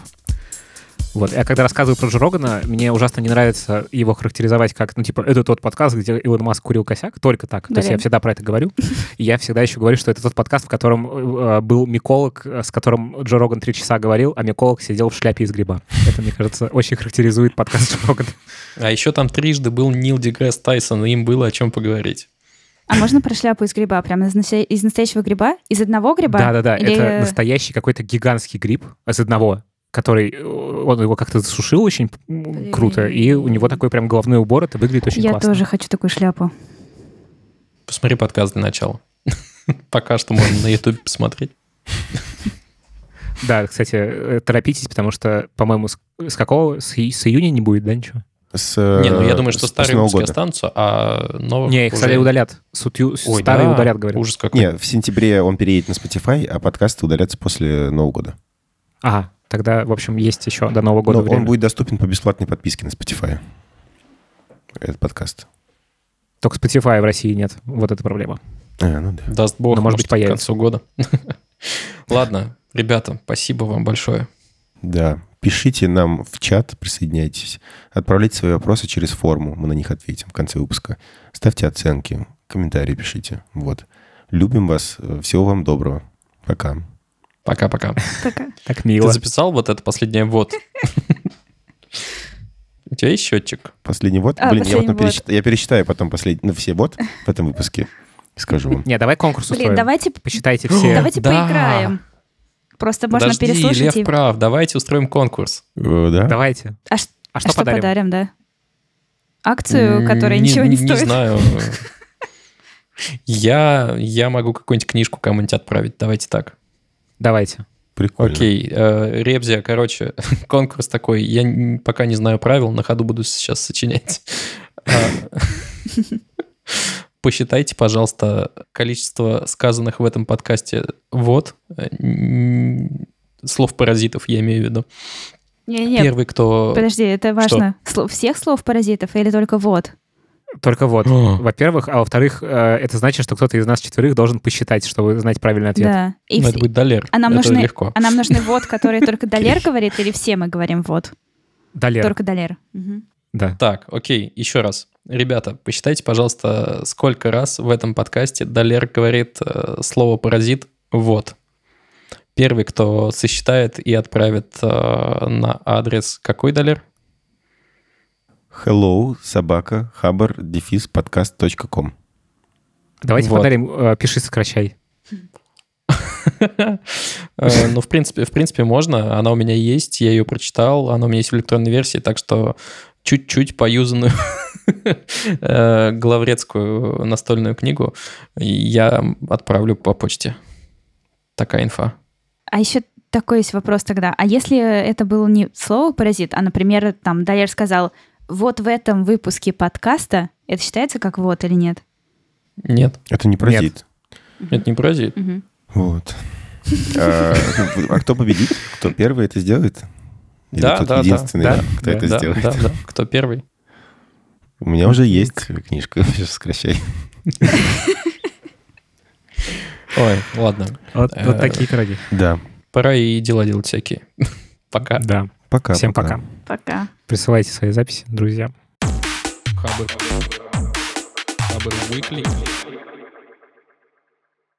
Вот. Я когда рассказываю про Джо Рогана, мне ужасно не нравится его характеризовать как, ну, типа, это тот подкаст, где Илон Маск курил косяк, только так. То есть я всегда про это говорю. И я всегда еще говорю, что это тот подкаст, в котором э, был миколог, э, с которым Джо Роган три часа говорил, а миколог сидел в шляпе из гриба. Это, мне кажется, очень характеризует подкаст Джо Рогана. А еще там трижды был Нил Деграсс Тайсон, и им было о чем поговорить. А можно про шляпу из гриба? Прям из, из настоящего гриба? Из одного гриба? Да-да-да, Или- это настоящий какой-то гигантский гриб из одного который, э, он его как-то засушил очень круто, и у него такой прям головной убор, это выглядит очень Я классно. тоже хочу такую шляпу. Посмотри подкаст для начала. Пока что можно на YouTube посмотреть. Да, кстати, э, торопитесь, потому что, по-моему, с, с какого? С, с июня не будет, да, ничего? С, э, Не, ну я думаю, что с старые выпуски года. останутся, а новых Не, их уже- стали удалят. Сутью- Ой, старые да, удалят, говорят. Ужас какой. Не, в сентябре он переедет на Spotify, а подкасты удалятся после Нового года. Ага, тогда, в общем, есть еще до Нового года Но время. он будет доступен по бесплатной подписке на Spotify. Этот подкаст. Только Spotify в России нет. Вот эта проблема. А, ну да. Даст бог, Ну, может быть, может, к появится. концу года. Ладно, ребята, спасибо вам большое. Да. Пишите нам в чат, присоединяйтесь. Отправляйте свои вопросы через форму, мы на них ответим в конце выпуска. Ставьте оценки, комментарии пишите. Вот. Любим вас. Всего вам доброго. Пока. Пока-пока. Пока. Так Ты мило. записал вот это последнее вот? У тебя есть счетчик? Последний вот. А, Блин, я, потом вот. пересчит- я пересчитаю потом последний, ну, все вот в этом выпуске. И скажу вам. Не, давай конкурс Блин, устроим. давайте, Посчитайте все. давайте да. поиграем. Просто можно Подожди, переслушать Лев и... прав. Давайте устроим конкурс. Э, Да? Давайте. А, ш- А а что что подарим? подарим, да? Акцию, которая ничего не, Не стоит. знаю. Я, я могу какую-нибудь книжку кому-нибудь отправить. Давайте так. Давайте. Прикольно. Окей, э, Ребзя, короче, конкурс такой. Я пока не знаю правил, на ходу буду сейчас сочинять. А, Посчитайте, пожалуйста, количество сказанных в этом подкасте вот э, слов паразитов, я имею в виду. Не-не, Первый, кто... подожди, это важно. Сло- Всех слов паразитов или только вот? Только вот, О. во-первых, а во-вторых, э, это значит, что кто-то из нас четверых должен посчитать, чтобы знать правильный ответ. Да. И Ну, вс- это будет Далер. А нам Это нужны, легко. а нам нужны вот, которые только Далер говорит, или все мы говорим вот? Далер. Только Далер. Мгм. Да. Так, окей, еще раз. Ребята, посчитайте, пожалуйста, сколько раз в этом подкасте Далер говорит э, слово «паразит» «вот». Первый, кто сосчитает и отправит э, на адрес какой Далер? Hello, собака, хабар, дефис, подкаст.ком. Давайте Вот. подарим э, «Пиши, сокращай». Э, Ну, в принципе, в принципе, можно. Она у меня есть, я ее прочитал, она у меня есть в электронной версии, так что чуть-чуть поюзанную э, главредскую настольную книгу я отправлю по почте. Такая инфа. А еще такой есть вопрос тогда. А если это было не слово паразит, а, например, там Далер сказал, вот в этом выпуске подкаста, это считается как вот или нет? Нет, Это не паразит. это не паразит. Мгм. Вот. А, а кто победит? Кто первый это сделает? Или Да, тот да, да. единственный, Да, да, кто Да, это да, сделает? да, да. Кто первый? У меня уже есть книжка, сейчас сокращай. Ой, ладно. Вот, вот Э, такие пироги. Да. Пора и дела делать всякие. Пока. Да. Пока. Всем пока. Пока. Присылайте свои записи, друзья. Хабр. Хабр Weekly.